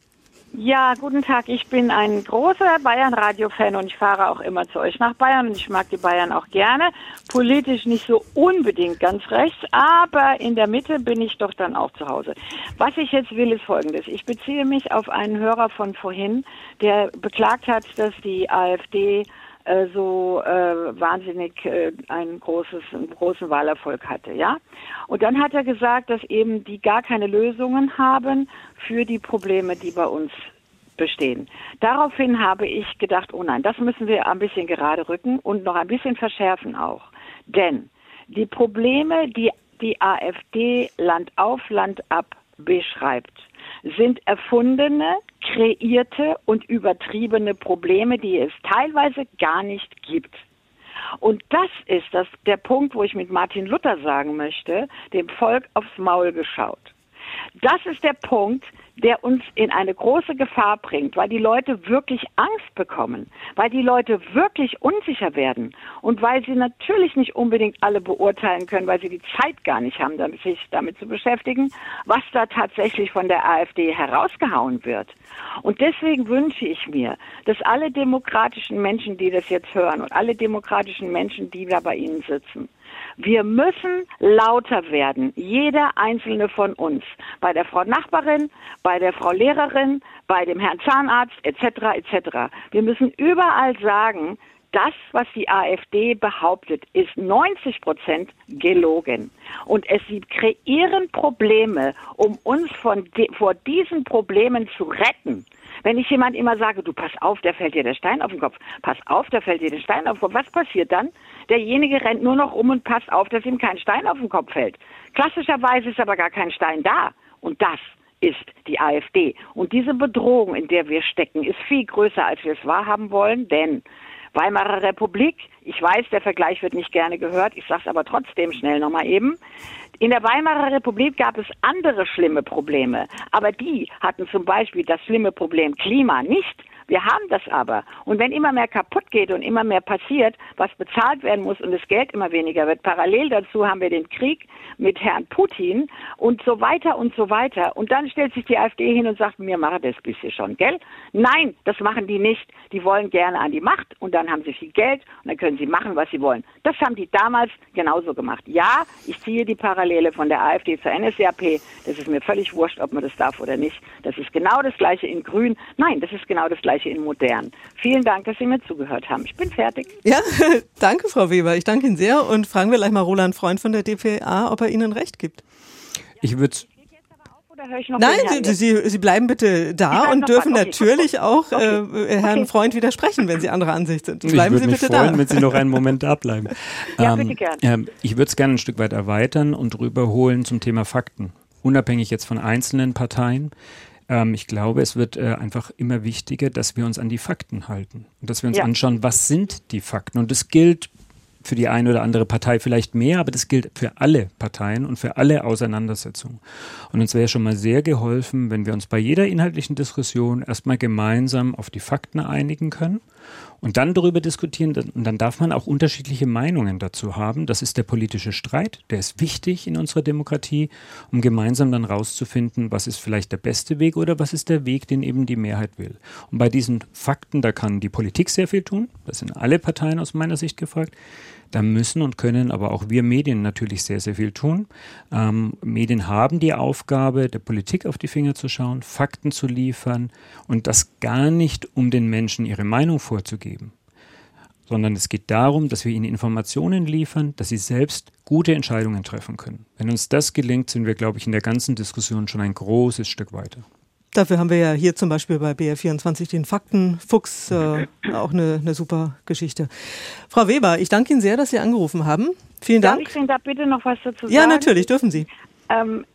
Ja, guten Tag. Ich bin ein großer Bayern-Radio-Fan und ich fahre auch immer zu euch nach Bayern und ich mag die Bayern auch gerne. Politisch nicht so unbedingt ganz rechts, aber in der Mitte bin ich doch dann auch zu Hause. Was ich jetzt will, ist Folgendes. Ich beziehe mich auf einen Hörer von vorhin, der beklagt hat, dass die AfD äh, so äh, wahnsinnig äh, ein großes, einen großen Wahlerfolg hatte, ja. Und dann hat er gesagt, dass eben die gar keine Lösungen haben für die Probleme, die bei uns bestehen. Daraufhin habe ich gedacht, oh nein, das müssen wir ein bisschen gerade rücken und noch ein bisschen verschärfen auch. Denn die Probleme, die die AfD Land auf Land ab beschreibt, sind erfundene, kreierte und übertriebene Probleme, die es teilweise gar nicht gibt. Und das ist das, der Punkt, wo ich mit Martin Luther sagen möchte, dem Volk aufs Maul geschaut. Das ist der Punkt, der uns in eine große Gefahr bringt, weil die Leute wirklich Angst bekommen, weil die Leute wirklich unsicher werden und weil sie natürlich nicht unbedingt alle beurteilen können, weil sie die Zeit gar nicht haben, sich damit zu beschäftigen, was da tatsächlich von der AfD herausgehauen wird. Und deswegen wünsche ich mir, dass alle demokratischen Menschen, die das jetzt hören und alle demokratischen Menschen, die da bei Ihnen sitzen, wir müssen lauter werden, jeder einzelne von uns. Bei der Frau Nachbarin, bei der Frau Lehrerin, bei dem Herrn Zahnarzt etc. etc. Wir müssen überall sagen, das, was die AfD behauptet, ist 90 Prozent gelogen. Und es, sie kreieren Probleme, um uns von vor diesen Problemen zu retten. Wenn ich jemand immer sage, du pass auf, der fällt dir der Stein auf den Kopf, pass auf, der fällt dir der Stein auf den Kopf, was passiert dann? Derjenige rennt nur noch um und passt auf, dass ihm kein Stein auf den Kopf fällt. Klassischerweise ist aber gar kein Stein da. Und das ist die AfD. Und diese Bedrohung, in der wir stecken, ist viel größer, als wir es wahrhaben wollen, denn Weimarer Republik, ich weiß, der Vergleich wird nicht gerne gehört, ich sage es aber trotzdem schnell nochmal eben. In der Weimarer Republik gab es andere schlimme Probleme, aber die hatten zum Beispiel das schlimme Problem Klima nicht. Wir haben das aber. Und wenn immer mehr kaputt geht und immer mehr passiert, was bezahlt werden muss und das Geld immer weniger wird, parallel dazu haben wir den Krieg mit Herrn Putin und so weiter und so weiter. Und dann stellt sich die AfD hin und sagt, mir mache das bisschen schon, gell? Nein, das machen die nicht. Die wollen gerne an die Macht und dann haben sie viel Geld und dann können sie machen, was sie wollen. Das haben die damals genauso gemacht. Ja, ich ziehe die Parallele von der AfD zur NSDAP. Das ist mir völlig wurscht, ob man das darf oder nicht. Das ist genau das Gleiche in Grün. Nein, das ist genau das Gleiche Gleiche in modern. Vielen Dank, dass Sie mir zugehört haben. Ich bin fertig. Ja, [laughs] danke, Frau Weber. Ich danke Ihnen sehr und fragen wir gleich mal Roland Freund von der DPA, ob er Ihnen recht gibt. Ich würde Nein, Sie, Sie, Sie, bleiben bitte da und dürfen okay. natürlich auch äh, Herrn okay. Freund widersprechen, wenn Sie anderer Ansicht sind. Bleiben Sie bitte freuen, da. wenn Sie noch einen Moment da bleiben. [laughs] ja, ähm, bitte gerne. Ähm, ich würde es gerne ein Stück weit erweitern und rüberholen zum Thema Fakten. Unabhängig jetzt von einzelnen Parteien. Ähm, ich glaube, es wird äh, einfach immer wichtiger, dass wir uns an die Fakten halten und dass wir uns ja. anschauen, was sind die Fakten. Und das gilt für die eine oder andere Partei vielleicht mehr, aber das gilt für alle Parteien und für alle Auseinandersetzungen. Und uns wäre schon mal sehr geholfen, wenn wir uns bei jeder inhaltlichen Diskussion erstmal gemeinsam auf die Fakten einigen können und dann darüber diskutieren. Und dann darf man auch unterschiedliche Meinungen dazu haben. Das ist der politische Streit. Der ist wichtig in unserer Demokratie, um gemeinsam dann rauszufinden, was ist vielleicht der beste Weg oder was ist der Weg, den eben die Mehrheit will. Und bei diesen Fakten, da kann die Politik sehr viel tun. Das sind alle Parteien aus meiner Sicht gefragt. Da müssen und können aber auch wir Medien natürlich sehr, sehr viel tun. Ähm, Medien haben die Aufgabe, der Politik auf die Finger zu schauen, Fakten zu liefern und das gar nicht, um den Menschen ihre Meinung vorzugeben, sondern es geht darum, dass wir ihnen Informationen liefern, dass sie selbst gute Entscheidungen treffen können. Wenn uns das gelingt, sind wir, glaube ich, in der ganzen Diskussion schon ein großes Stück weiter. Dafür haben wir ja hier zum Beispiel bei BR24 den Faktenfuchs, äh, auch eine, eine super Geschichte. Frau Weber, ich danke Ihnen sehr, dass Sie angerufen haben. Vielen Dank. Darf ich Ihnen da bitte noch was dazu sagen? Ja, natürlich, dürfen Sie. Ähm,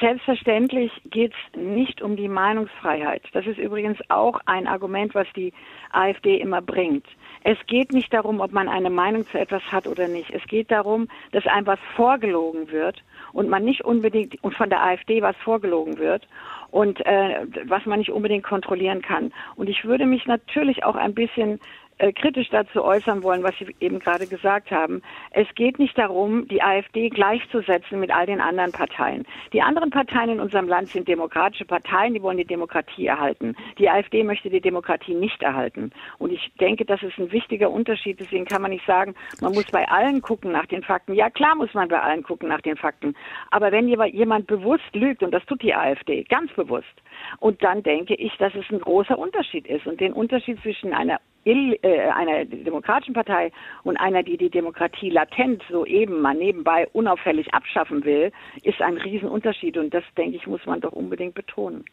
selbstverständlich geht es nicht um die Meinungsfreiheit. Das ist übrigens auch ein Argument, was die AfD immer bringt. Es geht nicht darum, ob man eine Meinung zu etwas hat oder nicht. Es geht darum, dass einem was vorgelogen wird und man nicht unbedingt und von der AfD was vorgelogen wird und äh, was man nicht unbedingt kontrollieren kann. Und ich würde mich natürlich auch ein bisschen äh, kritisch dazu äußern wollen, was Sie eben gerade gesagt haben. Es geht nicht darum, die AfD gleichzusetzen mit all den anderen Parteien. Die anderen Parteien in unserem Land sind demokratische Parteien, die wollen die Demokratie erhalten. Die AfD möchte die Demokratie nicht erhalten. Und ich denke, das ist ein wichtiger Unterschied. Deswegen kann man nicht sagen, man muss bei allen gucken nach den Fakten. Ja, klar muss man bei allen gucken nach den Fakten. Aber wenn jemand bewusst lügt, und das tut die AfD ganz bewusst, und dann denke ich, dass es ein großer Unterschied ist. Und den Unterschied zwischen einer äh, einer demokratischen Partei und einer, die die Demokratie latent so eben mal nebenbei unauffällig abschaffen will, ist ein Riesenunterschied. Und das, denke ich, muss man doch unbedingt betonen.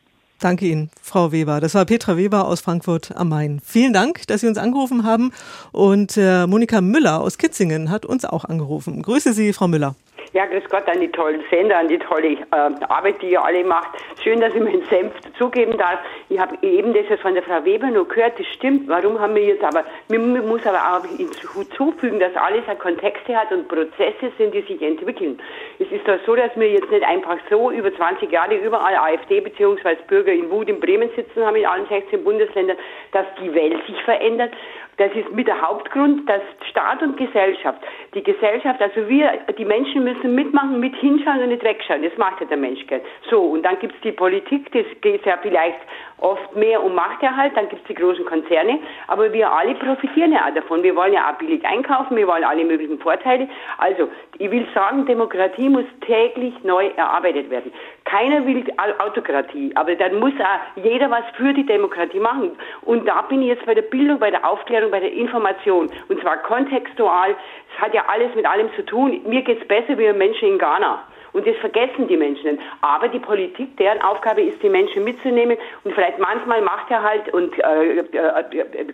Danke Ihnen, Frau Weber. Das war Petra Weber aus Frankfurt am Main. Vielen Dank, dass Sie uns angerufen haben. Und äh, Monika Müller aus Kitzingen hat uns auch angerufen. Grüße Sie, Frau Müller. Ja, grüß Gott an die tollen Sender, an die tolle äh, Arbeit, die ihr alle macht. Schön, dass ich meinen Senf dazugeben darf. Ich habe eben das von der Frau Weber nur gehört, das stimmt. Warum haben wir jetzt aber, man muss aber auch hinzufügen, dass alles eine Kontexte hat und Prozesse sind, die sich entwickeln. Es ist doch so, dass wir jetzt nicht einfach so über 20 Jahre überall AfD bzw. Bürger in Wut in Bremen sitzen haben, in allen 16 Bundesländern, dass die Welt sich verändert, das ist mit der Hauptgrund, dass Staat und Gesellschaft, die Gesellschaft, also wir, die Menschen müssen mitmachen, mit hinschauen und nicht wegschauen. Das macht ja der Mensch gern. So, und dann gibt es die Politik, das geht ja vielleicht oft mehr um Machterhalt, dann gibt es die großen Konzerne, aber wir alle profitieren ja auch davon. Wir wollen ja auch billig einkaufen, wir wollen alle möglichen Vorteile. Also, ich will sagen, Demokratie muss täglich neu erarbeitet werden. Keiner will Autokratie, aber dann muss auch jeder was für die Demokratie machen. Und da bin ich jetzt bei der Bildung, bei der Aufklärung, bei der Information. Und zwar kontextual. Es hat ja alles mit allem zu tun. Mir geht es besser wie Menschen in Ghana. Und das vergessen die Menschen. Aber die Politik, deren Aufgabe ist, die Menschen mitzunehmen und vielleicht manchmal Machterhalt und äh, äh,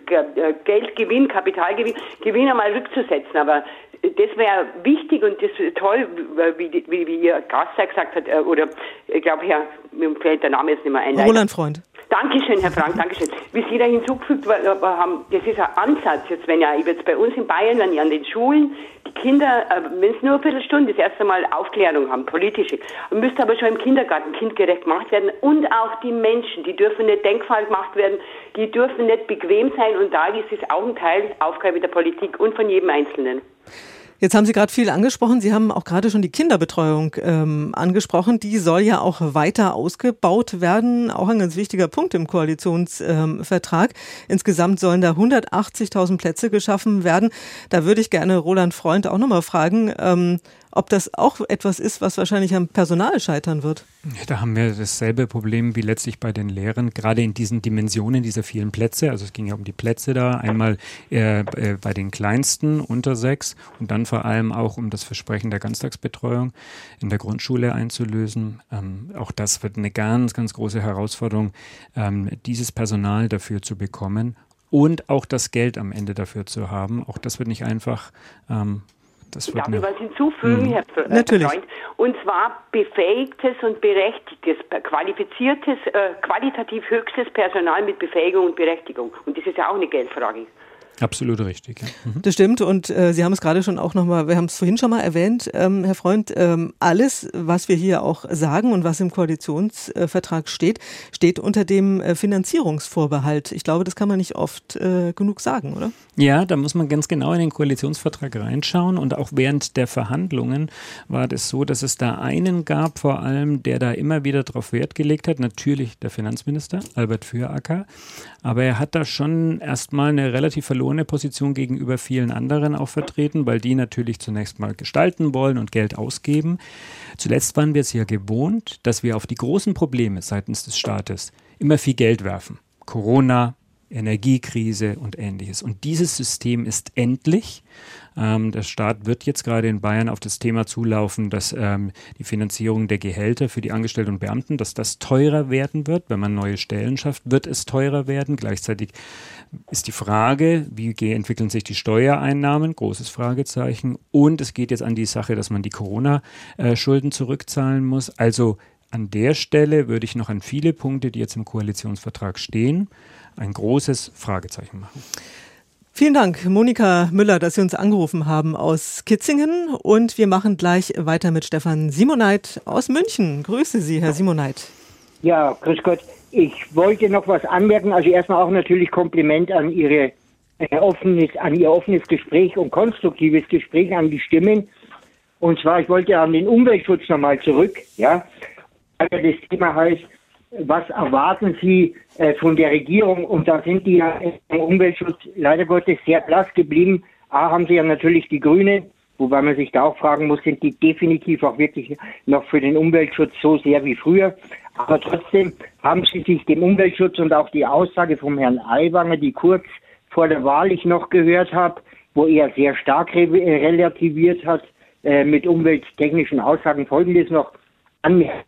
äh, Geldgewinn, Kapitalgewinn, Gewinn einmal rückzusetzen. Aber das wäre wichtig und das ist toll, wie, wie, wie Ihr Gast gesagt hat, äh, oder ich glaube, Herr, mir fällt der Name jetzt nicht mehr ein. Roland Freund. Dankeschön, Herr Frank, Dankeschön. Wie Sie da hinzugefügt haben, das ist ein Ansatz jetzt, wenn ja, jetzt bei uns in Bayern, wenn ja an den Schulen die Kinder, äh, wenn es nur eine Viertelstunde das erste Mal Aufklärung haben, politische, müsste aber schon im Kindergarten kindgerecht gemacht werden und auch die Menschen, die dürfen nicht denkfall gemacht werden, die dürfen nicht bequem sein und da ist es auch ein Teil Aufgabe der Politik und von jedem Einzelnen. Jetzt haben Sie gerade viel angesprochen. Sie haben auch gerade schon die Kinderbetreuung ähm, angesprochen. Die soll ja auch weiter ausgebaut werden. Auch ein ganz wichtiger Punkt im Koalitionsvertrag. Ähm, Insgesamt sollen da 180.000 Plätze geschaffen werden. Da würde ich gerne Roland Freund auch nochmal fragen. Ähm, ob das auch etwas ist, was wahrscheinlich am Personal scheitern wird. Da haben wir dasselbe Problem wie letztlich bei den Lehrern, gerade in diesen Dimensionen dieser vielen Plätze. Also es ging ja um die Plätze da, einmal äh, äh, bei den Kleinsten unter sechs und dann vor allem auch um das Versprechen der Ganztagsbetreuung in der Grundschule einzulösen. Ähm, auch das wird eine ganz, ganz große Herausforderung, ähm, dieses Personal dafür zu bekommen und auch das Geld am Ende dafür zu haben. Auch das wird nicht einfach. Ähm, das Darf ich was hinzufügen, mhm. Herr, Natürlich. Freund? Und zwar befähigtes und berechtigtes, qualifiziertes, äh, qualitativ höchstes Personal mit Befähigung und Berechtigung. Und das ist ja auch eine Geldfrage. Absolut richtig. Ja. Mhm. Das stimmt und äh, Sie haben es gerade schon auch nochmal, wir haben es vorhin schon mal erwähnt, ähm, Herr Freund, ähm, alles, was wir hier auch sagen und was im Koalitionsvertrag steht, steht unter dem äh, Finanzierungsvorbehalt. Ich glaube, das kann man nicht oft äh, genug sagen, oder? Ja, da muss man ganz genau in den Koalitionsvertrag reinschauen und auch während der Verhandlungen war das so, dass es da einen gab, vor allem, der da immer wieder darauf Wert gelegt hat, natürlich der Finanzminister Albert Füracker, aber er hat da schon erstmal eine relativ verlorene Position gegenüber vielen anderen auch vertreten, weil die natürlich zunächst mal gestalten wollen und Geld ausgeben. Zuletzt waren wir es ja gewohnt, dass wir auf die großen Probleme seitens des Staates immer viel Geld werfen. Corona, Energiekrise und ähnliches. Und dieses System ist endlich. Ähm, der Staat wird jetzt gerade in Bayern auf das Thema zulaufen, dass ähm, die Finanzierung der Gehälter für die Angestellten und Beamten, dass das teurer werden wird. Wenn man neue Stellen schafft, wird es teurer werden. Gleichzeitig ist die Frage, wie entwickeln sich die Steuereinnahmen? Großes Fragezeichen. Und es geht jetzt an die Sache, dass man die Corona-Schulden zurückzahlen muss. Also an der Stelle würde ich noch an viele Punkte, die jetzt im Koalitionsvertrag stehen, ein großes Fragezeichen machen. Vielen Dank, Monika Müller, dass Sie uns angerufen haben aus Kitzingen. Und wir machen gleich weiter mit Stefan Simoneit aus München. Grüße Sie, Herr Simoneit. Ja, grüß Gott. Ich wollte noch was anmerken. Also erstmal auch natürlich Kompliment an Ihre äh, offenes, an Ihr offenes Gespräch und konstruktives Gespräch an die Stimmen. Und zwar, ich wollte an den Umweltschutz nochmal zurück. Ja, das Thema heißt, was erwarten Sie äh, von der Regierung? Und da sind die ja im Umweltschutz leider Gottes sehr blass geblieben. A haben Sie ja natürlich die Grünen, wobei man sich da auch fragen muss, sind die definitiv auch wirklich noch für den Umweltschutz so sehr wie früher? Aber trotzdem haben Sie sich dem Umweltschutz und auch die Aussage vom Herrn Aiwanger, die kurz vor der Wahl ich noch gehört habe, wo er sehr stark re relativiert hat, äh, mit umwelttechnischen Aussagen folgendes noch anmerken.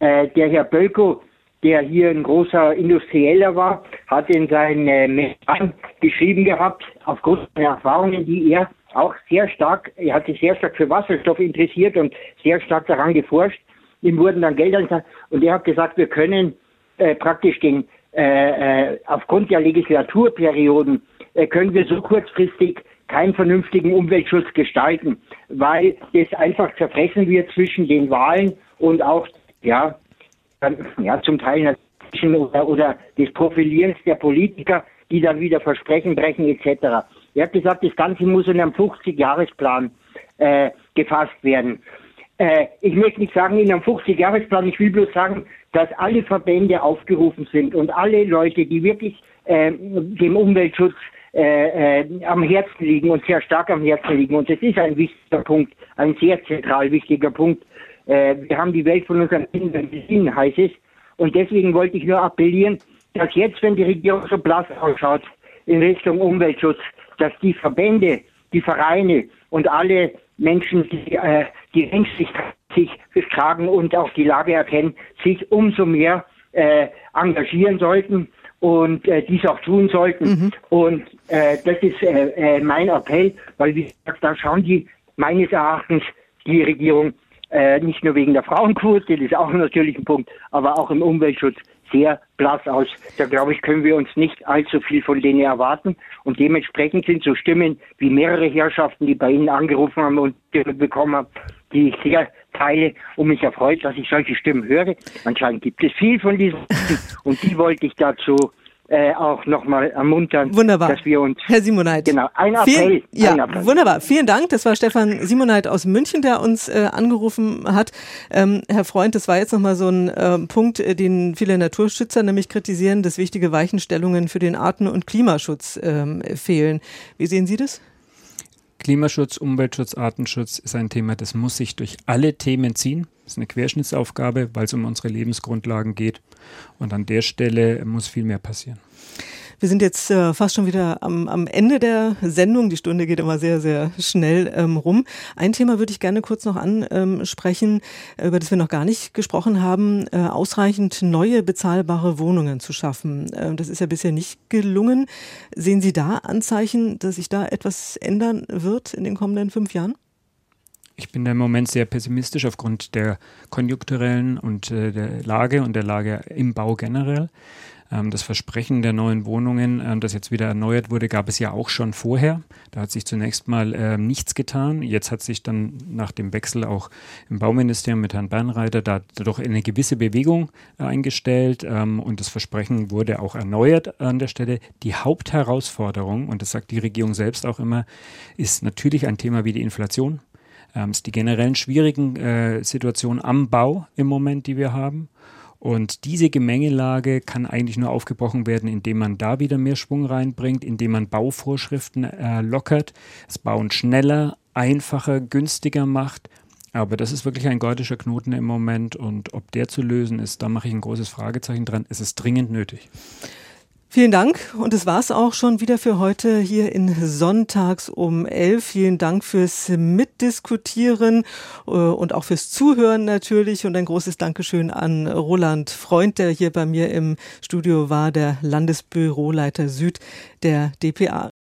Äh, der Herr Bölko der hier ein großer Industrieller war, hat in seinen äh, geschrieben gehabt, aufgrund der Erfahrungen, die er auch sehr stark, er hat sich sehr stark für Wasserstoff interessiert und sehr stark daran geforscht. Ihm wurden dann Gelder und er hat gesagt, wir können äh, praktisch den äh, äh, aufgrund der Legislaturperioden äh, können wir so kurzfristig keinen vernünftigen Umweltschutz gestalten, weil das einfach zerfressen wird zwischen den Wahlen und auch ja ja, zum Teil oder, oder des Profilierens der Politiker, die dann wieder Versprechen brechen etc. Er hat gesagt, das Ganze muss in einem 50-Jahresplan äh, gefasst werden. Äh, ich möchte nicht sagen in einem 50-Jahresplan, ich will bloß sagen, dass alle Verbände aufgerufen sind und alle Leute, die wirklich äh, dem Umweltschutz äh, äh, am Herzen liegen und sehr stark am Herzen liegen. Und das ist ein wichtiger Punkt, ein sehr zentral wichtiger Punkt, äh, wir haben die Welt von unseren Kindern gesehen, heißt es. Und deswegen wollte ich nur appellieren, dass jetzt, wenn die Regierung so blass ausschaut in Richtung Umweltschutz, dass die Verbände, die Vereine und alle Menschen, die äh, die Längsigkeit sich tragen und auch die Lage erkennen, sich umso mehr äh, engagieren sollten und äh, dies auch tun sollten. Mhm. Und äh, das ist äh, äh, mein Appell, weil wie gesagt, da schauen die meines Erachtens die Regierung äh, nicht nur wegen der Frauenquote, das ist auch natürlich ein Punkt, aber auch im Umweltschutz sehr blass aus. Da glaube ich, können wir uns nicht allzu viel von denen erwarten. Und dementsprechend sind so Stimmen wie mehrere Herrschaften, die bei Ihnen angerufen haben und bekommen haben, die ich sehr teile und mich erfreut, dass ich solche Stimmen höre. Anscheinend gibt es viel von diesen und die wollte ich dazu äh, auch nochmal ermuntern, wunderbar. dass wir uns. Herr Simoneit. Genau, ein Appell. Vielen, ja, ein Appell. wunderbar. Vielen Dank. Das war Stefan Simoneit aus München, der uns äh, angerufen hat. Ähm, Herr Freund, das war jetzt nochmal so ein äh, Punkt, äh, den viele Naturschützer nämlich kritisieren, dass wichtige Weichenstellungen für den Arten- und Klimaschutz ähm, fehlen. Wie sehen Sie das? Klimaschutz, Umweltschutz, Artenschutz ist ein Thema, das muss sich durch alle Themen ziehen. Das ist eine Querschnittsaufgabe, weil es um unsere Lebensgrundlagen geht. Und an der Stelle muss viel mehr passieren. Wir sind jetzt äh, fast schon wieder am, am Ende der Sendung. Die Stunde geht immer sehr, sehr schnell ähm, rum. Ein Thema würde ich gerne kurz noch ansprechen, äh, über das wir noch gar nicht gesprochen haben, äh, ausreichend neue bezahlbare Wohnungen zu schaffen. Äh, das ist ja bisher nicht gelungen. Sehen Sie da Anzeichen, dass sich da etwas ändern wird in den kommenden fünf Jahren? Ich bin da im Moment sehr pessimistisch aufgrund der konjunkturellen und äh, der Lage und der Lage im Bau generell. Ähm, das Versprechen der neuen Wohnungen, äh, das jetzt wieder erneuert wurde, gab es ja auch schon vorher. Da hat sich zunächst mal äh, nichts getan. Jetzt hat sich dann nach dem Wechsel auch im Bauministerium mit Herrn Bernreiter da doch eine gewisse Bewegung äh, eingestellt ähm, und das Versprechen wurde auch erneuert an der Stelle. Die Hauptherausforderung, und das sagt die Regierung selbst auch immer, ist natürlich ein Thema wie die Inflation. Ähm, die generellen schwierigen äh, Situationen am Bau im Moment, die wir haben. Und diese Gemengelage kann eigentlich nur aufgebrochen werden, indem man da wieder mehr Schwung reinbringt, indem man Bauvorschriften äh, lockert, das Bauen schneller, einfacher, günstiger macht. Aber das ist wirklich ein gordischer Knoten im Moment und ob der zu lösen ist, da mache ich ein großes Fragezeichen dran. Es ist dringend nötig. Vielen Dank. Und es war es auch schon wieder für heute hier in Sonntags um elf. Vielen Dank fürs Mitdiskutieren äh, und auch fürs Zuhören natürlich. Und ein großes Dankeschön an Roland Freund, der hier bei mir im Studio war, der Landesbüroleiter Süd der DPA.